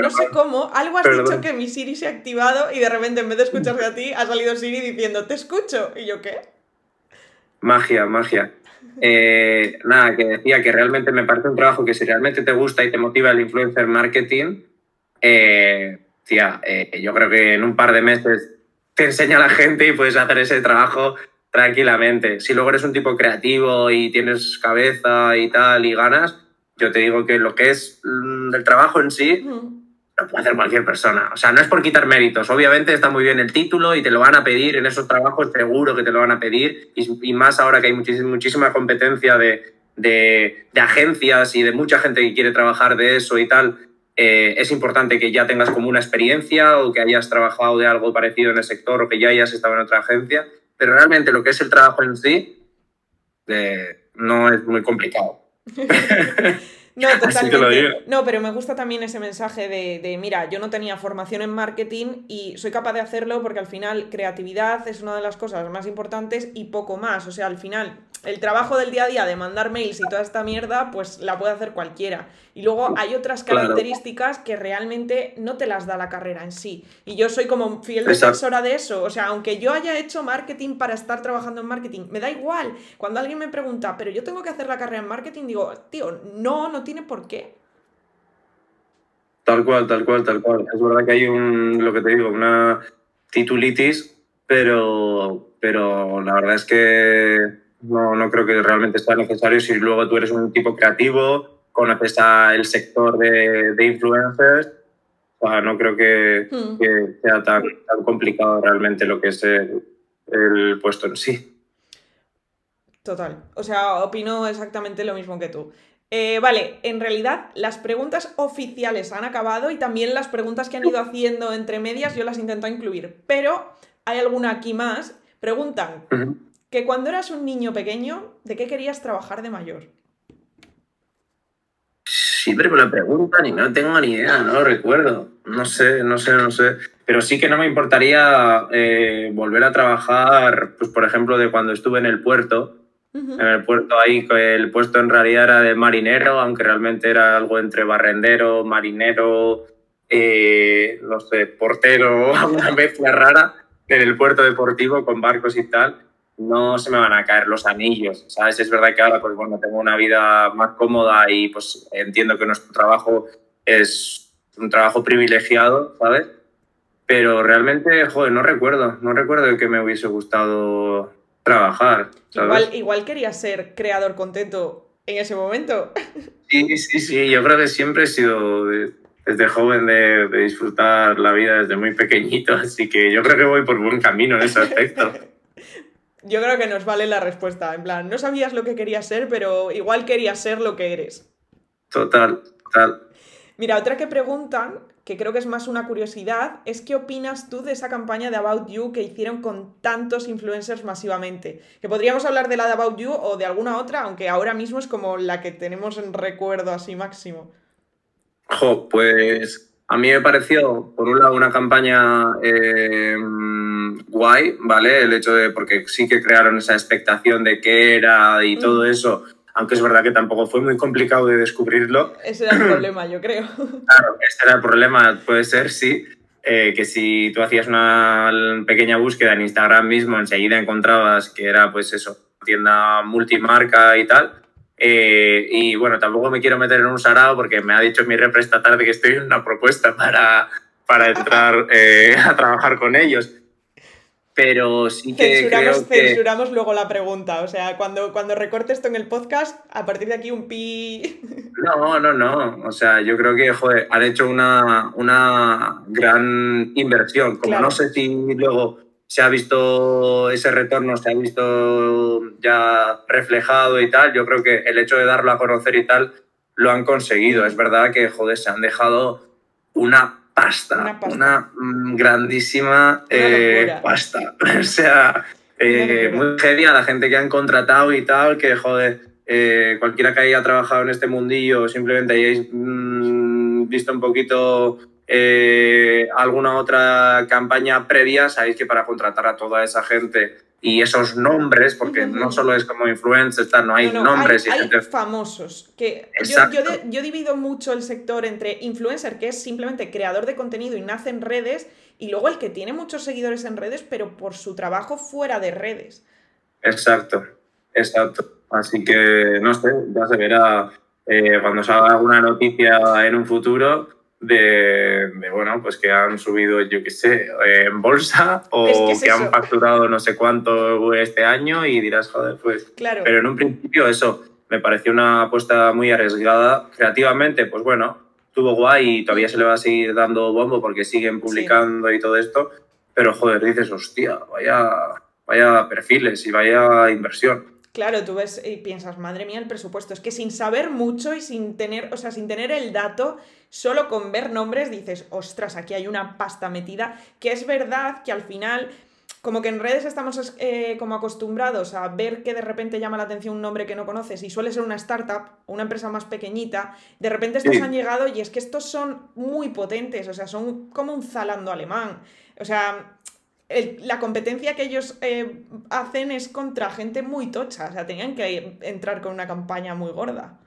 no sé cómo, algo has dicho que mi Siri se ha activado y de repente en vez de escucharte a ti ha salido Siri diciendo, te escucho. ¿Y yo qué? Magia, magia. Eh, nada, que decía que realmente me parece un trabajo que si realmente te gusta y te motiva el influencer marketing, eh, tía, eh, yo creo que en un par de meses te enseña a la gente y puedes hacer ese trabajo tranquilamente. Si luego eres un tipo creativo y tienes cabeza y tal y ganas, yo te digo que lo que es mm, el trabajo en sí lo puede hacer cualquier persona. O sea, no es por quitar méritos. Obviamente está muy bien el título y te lo van a pedir en esos trabajos, seguro que te lo van a pedir. Y, más ahora que hay muchísima, muchísima competencia de, de, de, agencias y de mucha gente que quiere trabajar de eso y tal. Eh, es importante que ya tengas como una experiencia o que hayas trabajado de algo parecido en el sector o que ya hayas estado en otra agencia pero realmente lo que es el trabajo en sí eh, no es muy complicado. No, totalmente. No, pero me gusta también ese mensaje de, de, mira, yo no tenía formación en marketing y soy capaz de hacerlo porque al final creatividad es una de las cosas más importantes y poco más. O sea, al final el trabajo del día a día de mandar mails y toda esta mierda, pues la puede hacer cualquiera. Y luego hay otras características que realmente no te las da la carrera en sí. Y yo soy como fiel defensora de eso. O sea, aunque yo haya hecho marketing para estar trabajando en marketing, me da igual. Cuando alguien me pregunta, pero yo tengo que hacer la carrera en marketing, digo, tío, no, no tiene por qué. Tal cual, tal cual, tal cual. Es verdad que hay un, lo que te digo, una titulitis, pero, pero la verdad es que no, no creo que realmente sea necesario si luego tú eres un tipo creativo, conoces el sector de, de influencers. O sea, no creo que, hmm. que sea tan, tan, complicado realmente lo que es el, el puesto en sí. Total. O sea, opino exactamente lo mismo que tú. Eh, vale, en realidad las preguntas oficiales han acabado y también las preguntas que han ido haciendo entre medias yo las intento incluir. Pero hay alguna aquí más. Preguntan, que cuando eras un niño pequeño, ¿de qué querías trabajar de mayor? Siempre me lo preguntan y no tengo ni idea, no lo recuerdo. No sé, no sé, no sé. Pero sí que no me importaría eh, volver a trabajar, pues por ejemplo, de cuando estuve en el puerto. En el puerto ahí, el puesto en realidad era de marinero, aunque realmente era algo entre barrendero, marinero, eh, no sé, portero, una mezcla rara en el puerto deportivo con barcos y tal no se me van a caer los anillos, ¿sabes? Es verdad que ahora, pues bueno, tengo una vida más cómoda y pues entiendo que nuestro trabajo es un trabajo privilegiado, ¿sabes? Pero realmente, joder, no recuerdo, no recuerdo que me hubiese gustado trabajar. Igual, igual quería ser creador contento en ese momento. Sí, sí, sí, yo creo que siempre he sido desde joven de, de disfrutar la vida desde muy pequeñito, así que yo creo que voy por buen camino en ese aspecto. Yo creo que nos vale la respuesta. En plan, no sabías lo que querías ser, pero igual querías ser lo que eres. Total, total. Mira, otra que preguntan, que creo que es más una curiosidad, es qué opinas tú de esa campaña de About You que hicieron con tantos influencers masivamente. Que podríamos hablar de la de About You o de alguna otra, aunque ahora mismo es como la que tenemos en recuerdo así máximo. Jo, pues a mí me pareció, por un lado, una campaña eh, guay, ¿vale? El hecho de, porque sí que crearon esa expectación de qué era y todo eso, aunque es verdad que tampoco fue muy complicado de descubrirlo. Ese era el problema, yo creo. Claro, ese era el problema, puede ser, sí. Eh, que si tú hacías una pequeña búsqueda en Instagram mismo, enseguida encontrabas que era, pues eso, tienda multimarca y tal. Eh, y bueno, tampoco me quiero meter en un sarao porque me ha dicho mi repre esta tarde que estoy en una propuesta para, para entrar eh, a trabajar con ellos pero sí que censuramos, censuramos luego la pregunta. O sea, cuando, cuando recorte esto en el podcast, a partir de aquí un pi... No, no, no. O sea, yo creo que, joder, han hecho una, una gran inversión. Como no sé si luego se ha visto ese retorno, se ha visto ya reflejado y tal, yo creo que el hecho de darlo a conocer y tal, lo han conseguido. Es verdad que, joder, se han dejado una pasta, una, mm, grandísima eh, pasta. o sea, eh, muy heavy a la gente que han contratado y tal, que joder, eh, cualquiera que haya trabajado en este mundillo, simplemente hayáis mm, visto un poquito eh, alguna otra campaña previa, sabéis que para contratar a toda esa gente y esos nombres, porque no solo es como influencers, no hay nombres hay, famosos. Que yo, yo, divido mucho el sector entre influencer, que es simplemente creador de contenido y nace en redes, y luego el que tiene muchos seguidores en redes, pero por su trabajo fuera de redes. Exacto, exacto. Así que no sé, ya se verá eh, cuando salga alguna noticia en un futuro de, bueno, pues que han subido, yo qué sé, en bolsa o que, han facturado no sé cuánto este año y dirás, joder, pues. Claro. Pero en un principio eso me pareció una apuesta muy arriesgada. Creativamente, pues bueno, tuvo guay y todavía se le va a seguir dando bombo porque siguen publicando y todo esto. Pero joder, dices, hostia, vaya, vaya perfiles y vaya inversión. Claro, tú ves y piensas, madre mía, el presupuesto. Es que sin saber mucho y sin tener, o sea, sin tener el dato, solo con ver nombres dices, ostras, aquí hay una pasta metida, que es verdad que al final como que en redes estamos eh, como acostumbrados a ver que de repente llama la atención un nombre que no conoces y suele ser una startup o una empresa más pequeñita, de repente estos han llegado y es que estos son muy potentes, o sea, son como un zalando alemán. O sea, la competencia que ellos eh, hacen es contra gente muy tocha, o sea, tenían que entrar con una campaña muy gorda.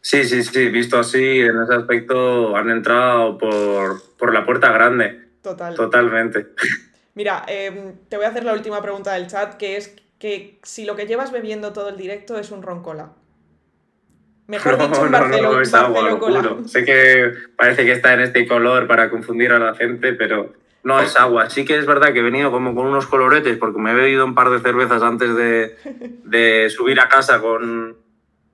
Sí, sí, sí, visto así, en ese aspecto han entrado por, la puerta grande. Total. Totalmente. Mira, em, te voy a hacer la última pregunta del chat, que es que si lo que llevas bebiendo todo el directo es un roncola. Mejor dicho, un no, Sé que parece que está en este color para confundir a la gente, pero no es agua. Sí que es verdad que he venido como con unos coloretes porque me he bebido un par de cervezas antes de, subir a casa con,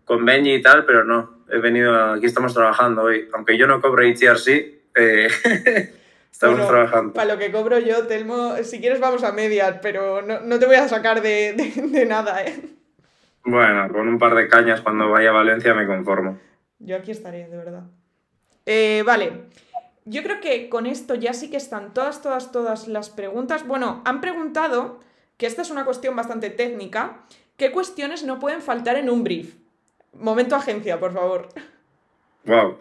con Benji y tal, pero no. He venido, aquí estamos trabajando hoy. Aunque yo no cobro HRC, eh, estamos trabajando. Para lo que cobro yo, Telmo, si quieres vamos a medias, pero no, te voy a sacar de, de, nada, ¿eh? Bueno, con un par de cañas cuando vaya a Valencia me conformo. Yo aquí estaré, de verdad. Eh, vale. Yo creo que con esto ya sí que están todas, todas, todas las preguntas. Bueno, han preguntado, que esta es una cuestión bastante técnica, ¿qué cuestiones no pueden faltar en un brief? Momento agencia, por favor. Wow.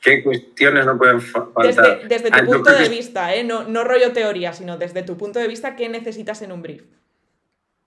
¿Qué cuestiones no pueden faltar? Desde, tu punto de vista, ¿eh? no, no rollo teoría, sino desde tu punto de vista, ¿qué necesitas en un brief?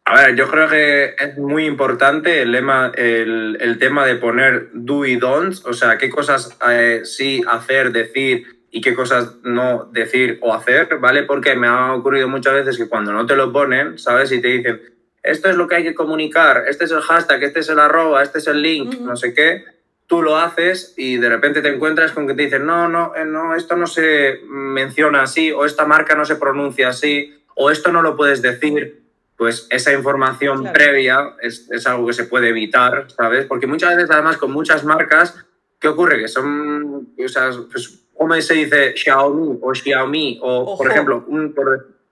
A ver, yo creo que es muy importante el, lema, el, tema de poner do y don'ts, o sea, qué cosas eh, sí hacer, decir y qué cosas no decir o hacer, ¿vale? Porque me ha ocurrido muchas veces que cuando no te lo ponen, ¿sabes? Y te dicen, esto es lo que hay que comunicar, este es el hashtag, este es el arroba, este es el link, no sé qué, tú lo haces y de repente te encuentras con que te dicen, no, no, eh, no, esto no se menciona así, o esta marca no se pronuncia así, o esto no lo puedes decir, pues esa información previa es, es, algo que se puede evitar, ¿sabes? Porque muchas veces, además, con muchas marcas, ¿qué ocurre? Que son, o sea, pues, ¿cómo se dice Xiaomi o Xiaomi? O, por ejemplo, un,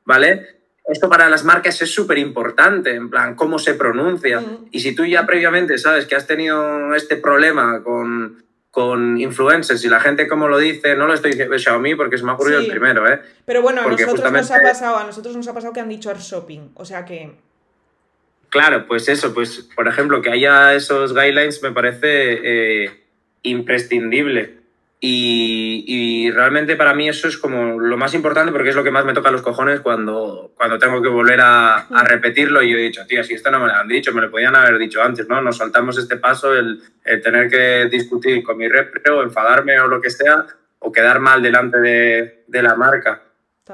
¿vale? Esto para las marcas es súper importante, en plan, cómo se pronuncia. Y si tú ya previamente sabes que has tenido este problema con, con influencers y la gente cómo lo dice, no lo estoy diciendo Xiaomi porque se me ha ocurrido el primero, ¿eh? Pero bueno, a nosotros, nos ha pasado, a nosotros nos ha pasado que han dicho shopping, o sea que... Claro, pues eso, pues por ejemplo, que haya esos guidelines me parece eh, imprescindible. Y, realmente para mí eso es como lo más importante porque es lo que más me toca los cojones cuando, cuando tengo que volver a, repetirlo y yo he dicho, tío, si esto no me lo han dicho, me lo podían haber dicho antes, ¿no? Nos saltamos este paso, el, tener que discutir con mi repre o enfadarme o lo que sea, o quedar mal delante de, de la marca,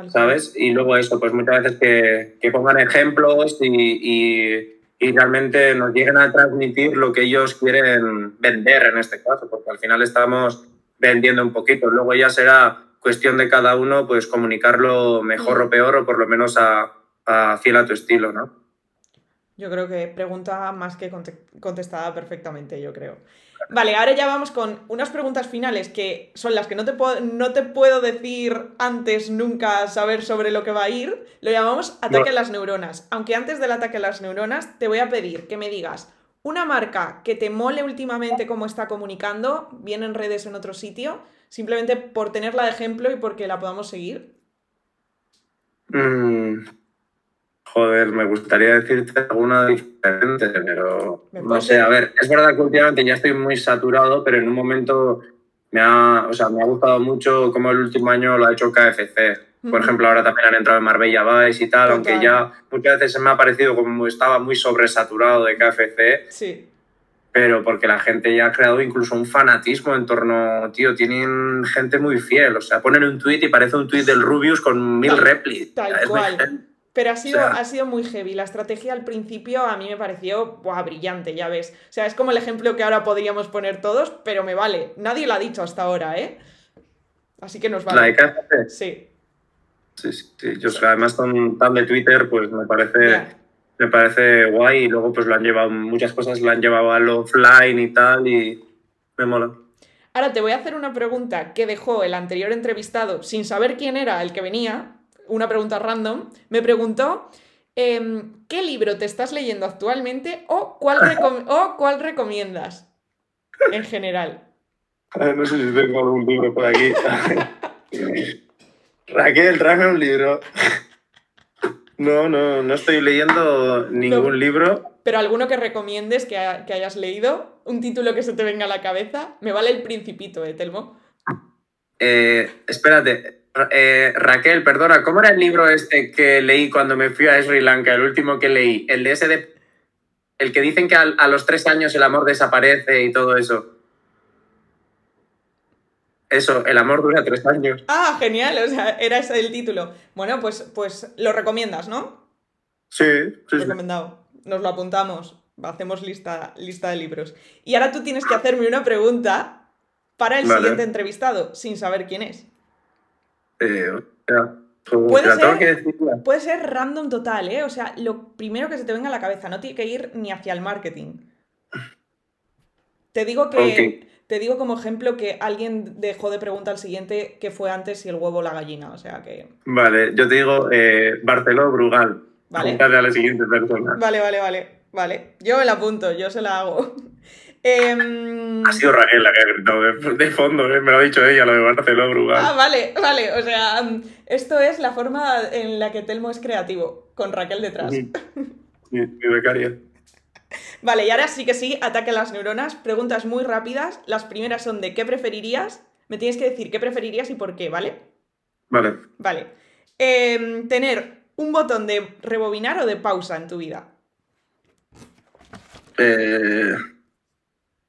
¿sabes? Y luego eso, pues muchas veces que, que pongan ejemplos y, y, y realmente nos lleguen a transmitir lo que ellos quieren vender en este caso, porque al final estamos vendiendo un poquito. Luego ya será cuestión de cada uno pues comunicarlo mejor o peor o por lo menos a, a fiel a tu estilo, ¿no? Yo creo que pregunta más que contestada perfectamente, yo creo. Vale, ahora ya vamos con unas preguntas finales que son las que no te, puedo, no te puedo decir antes nunca saber sobre lo que va a ir. Lo llamamos ataque a las neuronas. Aunque antes del ataque a las neuronas te voy a pedir que me digas una marca que te mole últimamente cómo está comunicando, bien en redes en otro sitio, simplemente por tenerla de ejemplo y porque la podamos seguir. Mm, joder, me gustaría decirte alguna diferente, pero no sé, a ver, es verdad que últimamente ya estoy muy saturado, pero en un momento me ha, o sea, me ha gustado mucho cómo el último año lo ha hecho KFC. Por ejemplo, ahora también han entrado en Marbella Vice y tal, Total. aunque ya muchas veces me ha parecido como estaba muy sobresaturado de KFC, Sí. pero porque la gente ya ha creado incluso un fanatismo en torno, tío, tienen gente muy fiel, o sea, ponen un tweet y parece un tweet del Rubius con mil replis. Tal Es cual. Pero ha sido, O sea- ha sido muy heavy. La estrategia al principio a mí me pareció buah, brillante, ya ves. O sea, es como el ejemplo que ahora podríamos poner todos, pero me vale. Nadie lo ha dicho hasta ahora, ¿eh? Así que nos La vale. de KFC, Sí. Sí, sí, sí. Yo, o sea, además son tan de Twitter, pues me parece... me parece guay y luego pues lo han llevado, muchas cosas lo han llevado al offline y tal y me mola. Ahora te voy a hacer una pregunta que dejó el anterior entrevistado sin saber quién era el que venía, una pregunta random. Me preguntó em, qué libro te estás leyendo actualmente o cuál, recom- o cuál recomiendas en general. No sé si tengo algún libro por aquí. Raquel, tráeme un libro. No, no, no estoy leyendo ningún No. libro. Pero alguno que recomiendes que, ha- que hayas leído, un título que se te venga a la cabeza. Me vale el Principito, ¿eh, Telmo? Eh, espérate, Ra- eh, Raquel, perdona, ¿cómo era el libro este que leí cuando me fui a Sri Lanka? El último que leí, el de ese de... El que dicen que a los tres años el amor desaparece y todo eso. Eso, el amor dura tres años. Ah, genial, o sea, era ese el título. Bueno, pues, pues lo recomiendas, ¿no? Sí, sí, sí. Recomendado. Nos lo apuntamos. Hacemos lista, lista de libros. Y ahora tú tienes que hacerme una pregunta para el Vale. siguiente entrevistado, sin saber quién es. Eh, joder, Puede ser-. Puede ser random total, ¿eh? O sea, lo primero que se te venga a la cabeza, no tiene que ir ni hacia el marketing. Te digo que. Te digo como ejemplo que alguien dejó de pregunta al siguiente qué fue antes si el huevo o la gallina. O sea que. Vale, yo te digo eh, Barceló Brugal. Vale. A la siguiente persona. Vale, vale, vale. Vale. Yo me la apunto, yo se la hago. Em, Ha sido Raquel la que ha gritado de, de fondo, eh, me lo ha dicho ella, lo de Barceló Brugal. Ah, vale, vale. O sea, esto es la forma en la que Telmo es creativo, con Raquel detrás. Mi, mi becaria. Vale, y ahora sí que sí, ataque a las neuronas. Preguntas muy rápidas. Las primeras son de qué preferirías. Me tienes que decir qué preferirías y por qué, ¿vale? Vale. Vale. Em, tener un botón de rebobinar o de pausa en tu vida. Eh,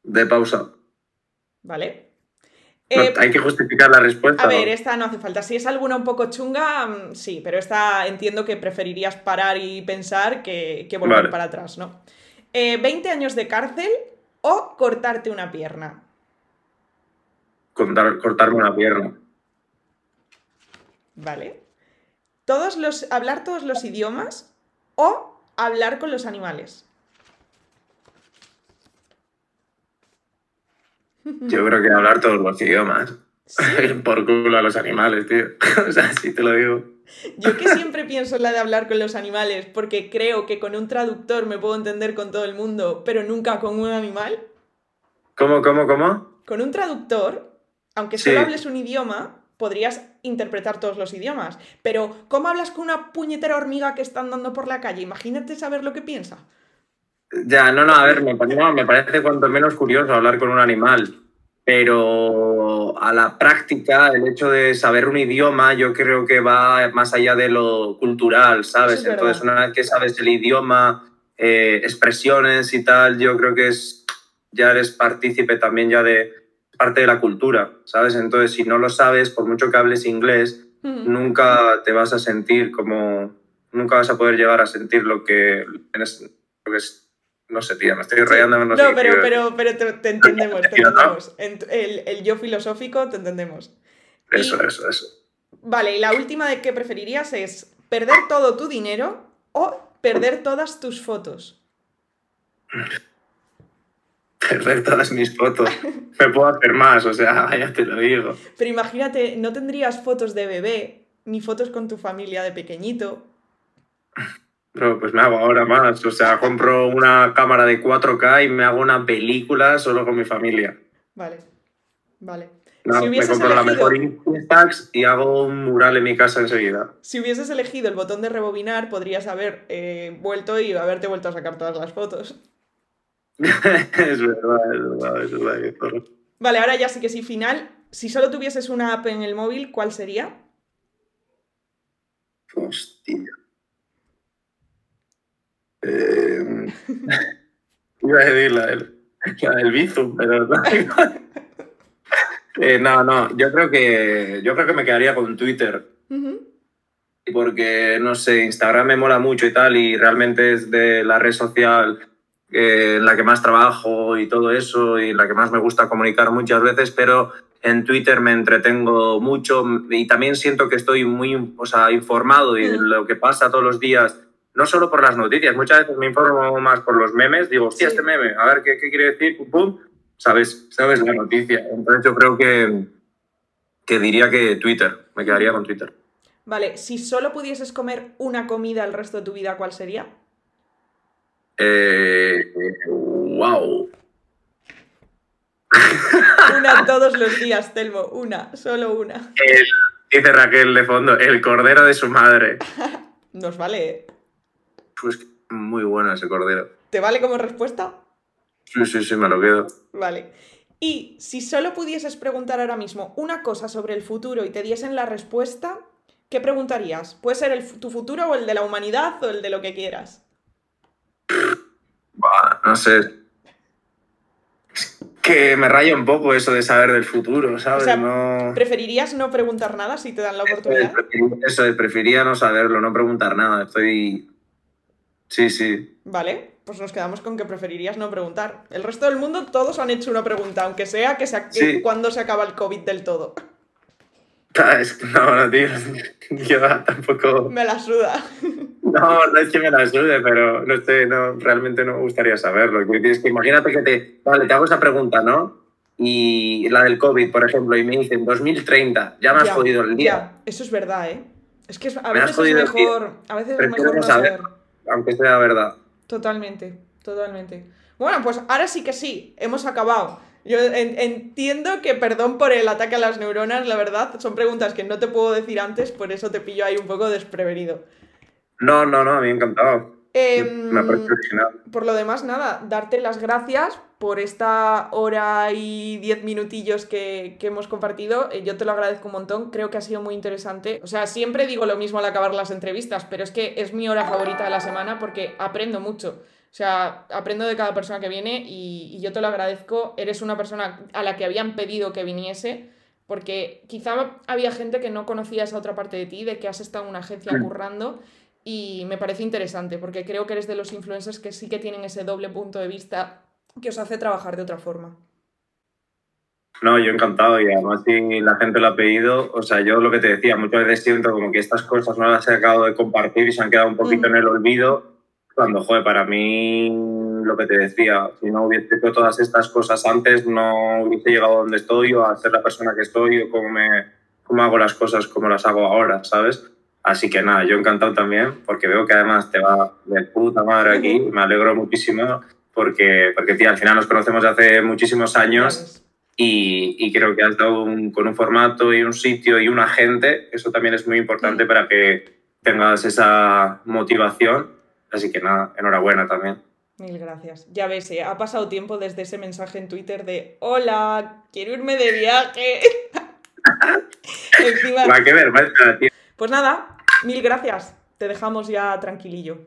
de pausa. ¿Vale? No, Eh, hay que justificar la respuesta. a ver, ¿no? esta no hace falta. Si es alguna un poco chunga, mm, sí, pero esta entiendo que preferirías parar y pensar que, que volver Vale. para atrás, ¿no? Eh, ¿20 años de cárcel o cortarte una pierna? Cortarme una pierna. ¿Vale? Todos los, ¿Hablar todos los idiomas o hablar con los animales? Yo creo que hablar todos los idiomas. Por culo a los animales, tío. o sea, sí te lo digo. Yo que siempre pienso en la de hablar con los animales porque creo que con un traductor me puedo entender con todo el mundo, pero nunca con un animal. ¿Cómo, cómo, cómo? Con un traductor, aunque Sí. solo hables un idioma, podrías interpretar todos los idiomas. Pero, ¿cómo hablas con una puñetera hormiga que está andando por la calle? Imagínate saber lo que piensa. Ya, no, no, a ver, me, no, me parece cuanto menos curioso hablar con un animal, pero a la práctica, el hecho de saber un idioma, yo creo que va más allá de lo cultural, ¿sabes? Es Entonces, una vez que sabes el idioma, eh, expresiones y tal, yo creo que es, ya eres partícipe también ya de parte de la cultura, ¿sabes? Entonces, si no lo sabes, por mucho que hables inglés, Mm. nunca te vas a sentir como, nunca vas a poder llegar a sentir lo que, lo que es, no sé, tío, me estoy rayando. No, No, pero, pero, pero te, te entendemos, te entendemos. El, el yo filosófico te entendemos. Eso, y- eso, eso. Vale, y la última de que preferirías es perder todo tu dinero o perder todas tus fotos. Perder todas mis fotos. Me puedo hacer más, o sea, ya te lo digo. Pero imagínate, no tendrías fotos de bebé, ni fotos con tu familia de pequeñito. Pero pues me hago ahora más. O sea, compro una cámara de 4K y me hago una película solo con mi familia. Vale, vale. No, Si me hubieses compro la elegido- mejor Instax y hago un mural en mi casa enseguida. Si huzieses elegido el botón de rebobinar, podrías haber eh, vuelto y haberte vuelto a sacar todas las fotos. es verdad, es verdad, es verdad. zorro. Vale, ahora ya sí que sí, final. Si solo tuvieses una app en el móvil, ¿cuál sería? Hostia. Eh, iba a decir la del, la del Bizum, pero no. Eh, no, no, yo creo que yo creo que me quedaría con Twitter. Ujú. porque, no sé, Instagram me mola mucho y tal, y realmente es de la red social eh, en la que más trabajo y todo eso, y en la que más me gusta comunicar muchas veces, pero en Twitter me entretengo mucho y también siento que estoy muy o sea, informado y de lo que pasa todos los días, no solo por las noticias, muchas veces me informo más por los memes, digo, hostia, Sí. este meme, a ver qué, qué quiere decir, pum, pum, sabes, sabes la noticia. Entonces yo creo que, que diría que Twitter, me quedaría con Twitter. Vale, si solo pudieses comer una comida el resto de tu vida, ¿cuál sería? Eh, wow. Una todos los días, Telmo. Una, solo una. El- dice Raquel de fondo, el cordero de su madre. Nos vale, ¿eh? Pues muy bueno ese cordero. ¿Te vale como respuesta? Sí, sí, sí, me lo quedo. Vale. Y si solo pudieses preguntar ahora mismo una cosa sobre el futuro y te diesen la respuesta, ¿qué preguntarías? Puede ser el, tu futuro o el de la humanidad o el de lo que quieras. No sé. Es que me raya un poco eso de saber del futuro, ¿sabes? O sea, no... ¿Preferirías no preguntar nada si te dan la oportunidad? Eso, prefería no saberlo, no preguntar nada. Estoy... Sí, sí. Vale, pues nos quedamos con que preferirías no preguntar. El resto del mundo todos han hecho una pregunta, aunque sea que, se, Sí. cuando se acaba el COVID del todo. Es no, no, tío. Yo tampoco... Me la suda. No, no es que me la sude, pero no sé, no, realmente no me gustaría saberlo. Es que imagínate que te, vale, te hago esa pregunta, ¿no? Y la del COVID, por ejemplo, y me dicen 2030, ya me has Ya, jodido el día, ya, eso es verdad, ¿eh? Es que a veces es mejor, a veces es mejor no no saber. saber. Aunque sea verdad. Totalmente, totalmente. Bueno, pues ahora sí que sí, hemos acabado. Yo en- entiendo que perdón por el ataque a las neuronas, la verdad, son preguntas que no te puedo decir antes, por eso te pillo ahí un poco desprevenido. No, no, no, a mí encantado. Em, Me original. por lo demás, nada, darte las gracias por esta hora y diez minutillos que, que hemos compartido. Eh, Yo te lo agradezco un montón, creo que ha sido muy interesante. O sea, siempre digo lo mismo al acabar las entrevistas, pero es que es mi hora favorita de la semana porque aprendo mucho. O sea, aprendo de cada persona que viene y, y yo te lo agradezco. Eres una persona a la que habían pedido que viniese. Porque quizá había gente que no conocía esa otra parte de ti, de que has estado en una agencia currando y me parece interesante porque creo que eres de los influencers que sí que tienen ese doble punto de vista que os hace trabajar de otra forma. No, yo encantado y además si la gente lo ha pedido, o sea, yo lo que te decía, muchas veces siento como que estas cosas no las he acabado de compartir y se han quedado un poquito Mm. en el olvido, cuando, joder, para mí, lo que te decía, si no hubiese hecho todas estas cosas antes, no hubiese llegado donde estoy o a ser la persona que estoy o cómo, me, cómo hago las cosas como las hago ahora, ¿sabes? Así que nada, yo encantado también, porque veo que además te va de puta madre aquí, me alegro muchísimo, porque, porque tía, al final nos conocemos hace muchísimos años y, y creo que has dado un- con un formato y un sitio y una gente, eso también es muy importante Mm. para que tengas esa motivación. Así que nada, enhorabuena también. Mil gracias. Ya ves, eh, ha pasado tiempo desde ese mensaje en Twitter de Hola, quiero irme de viaje. Encima, Va, qué vergüenza, tío. pues nada, mil gracias. Te dejamos ya tranquilillo.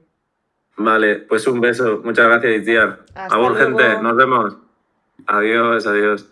Vale, pues un beso. Muchas gracias, tía. Hasta luego. gente. Nos vemos. Adiós, adiós.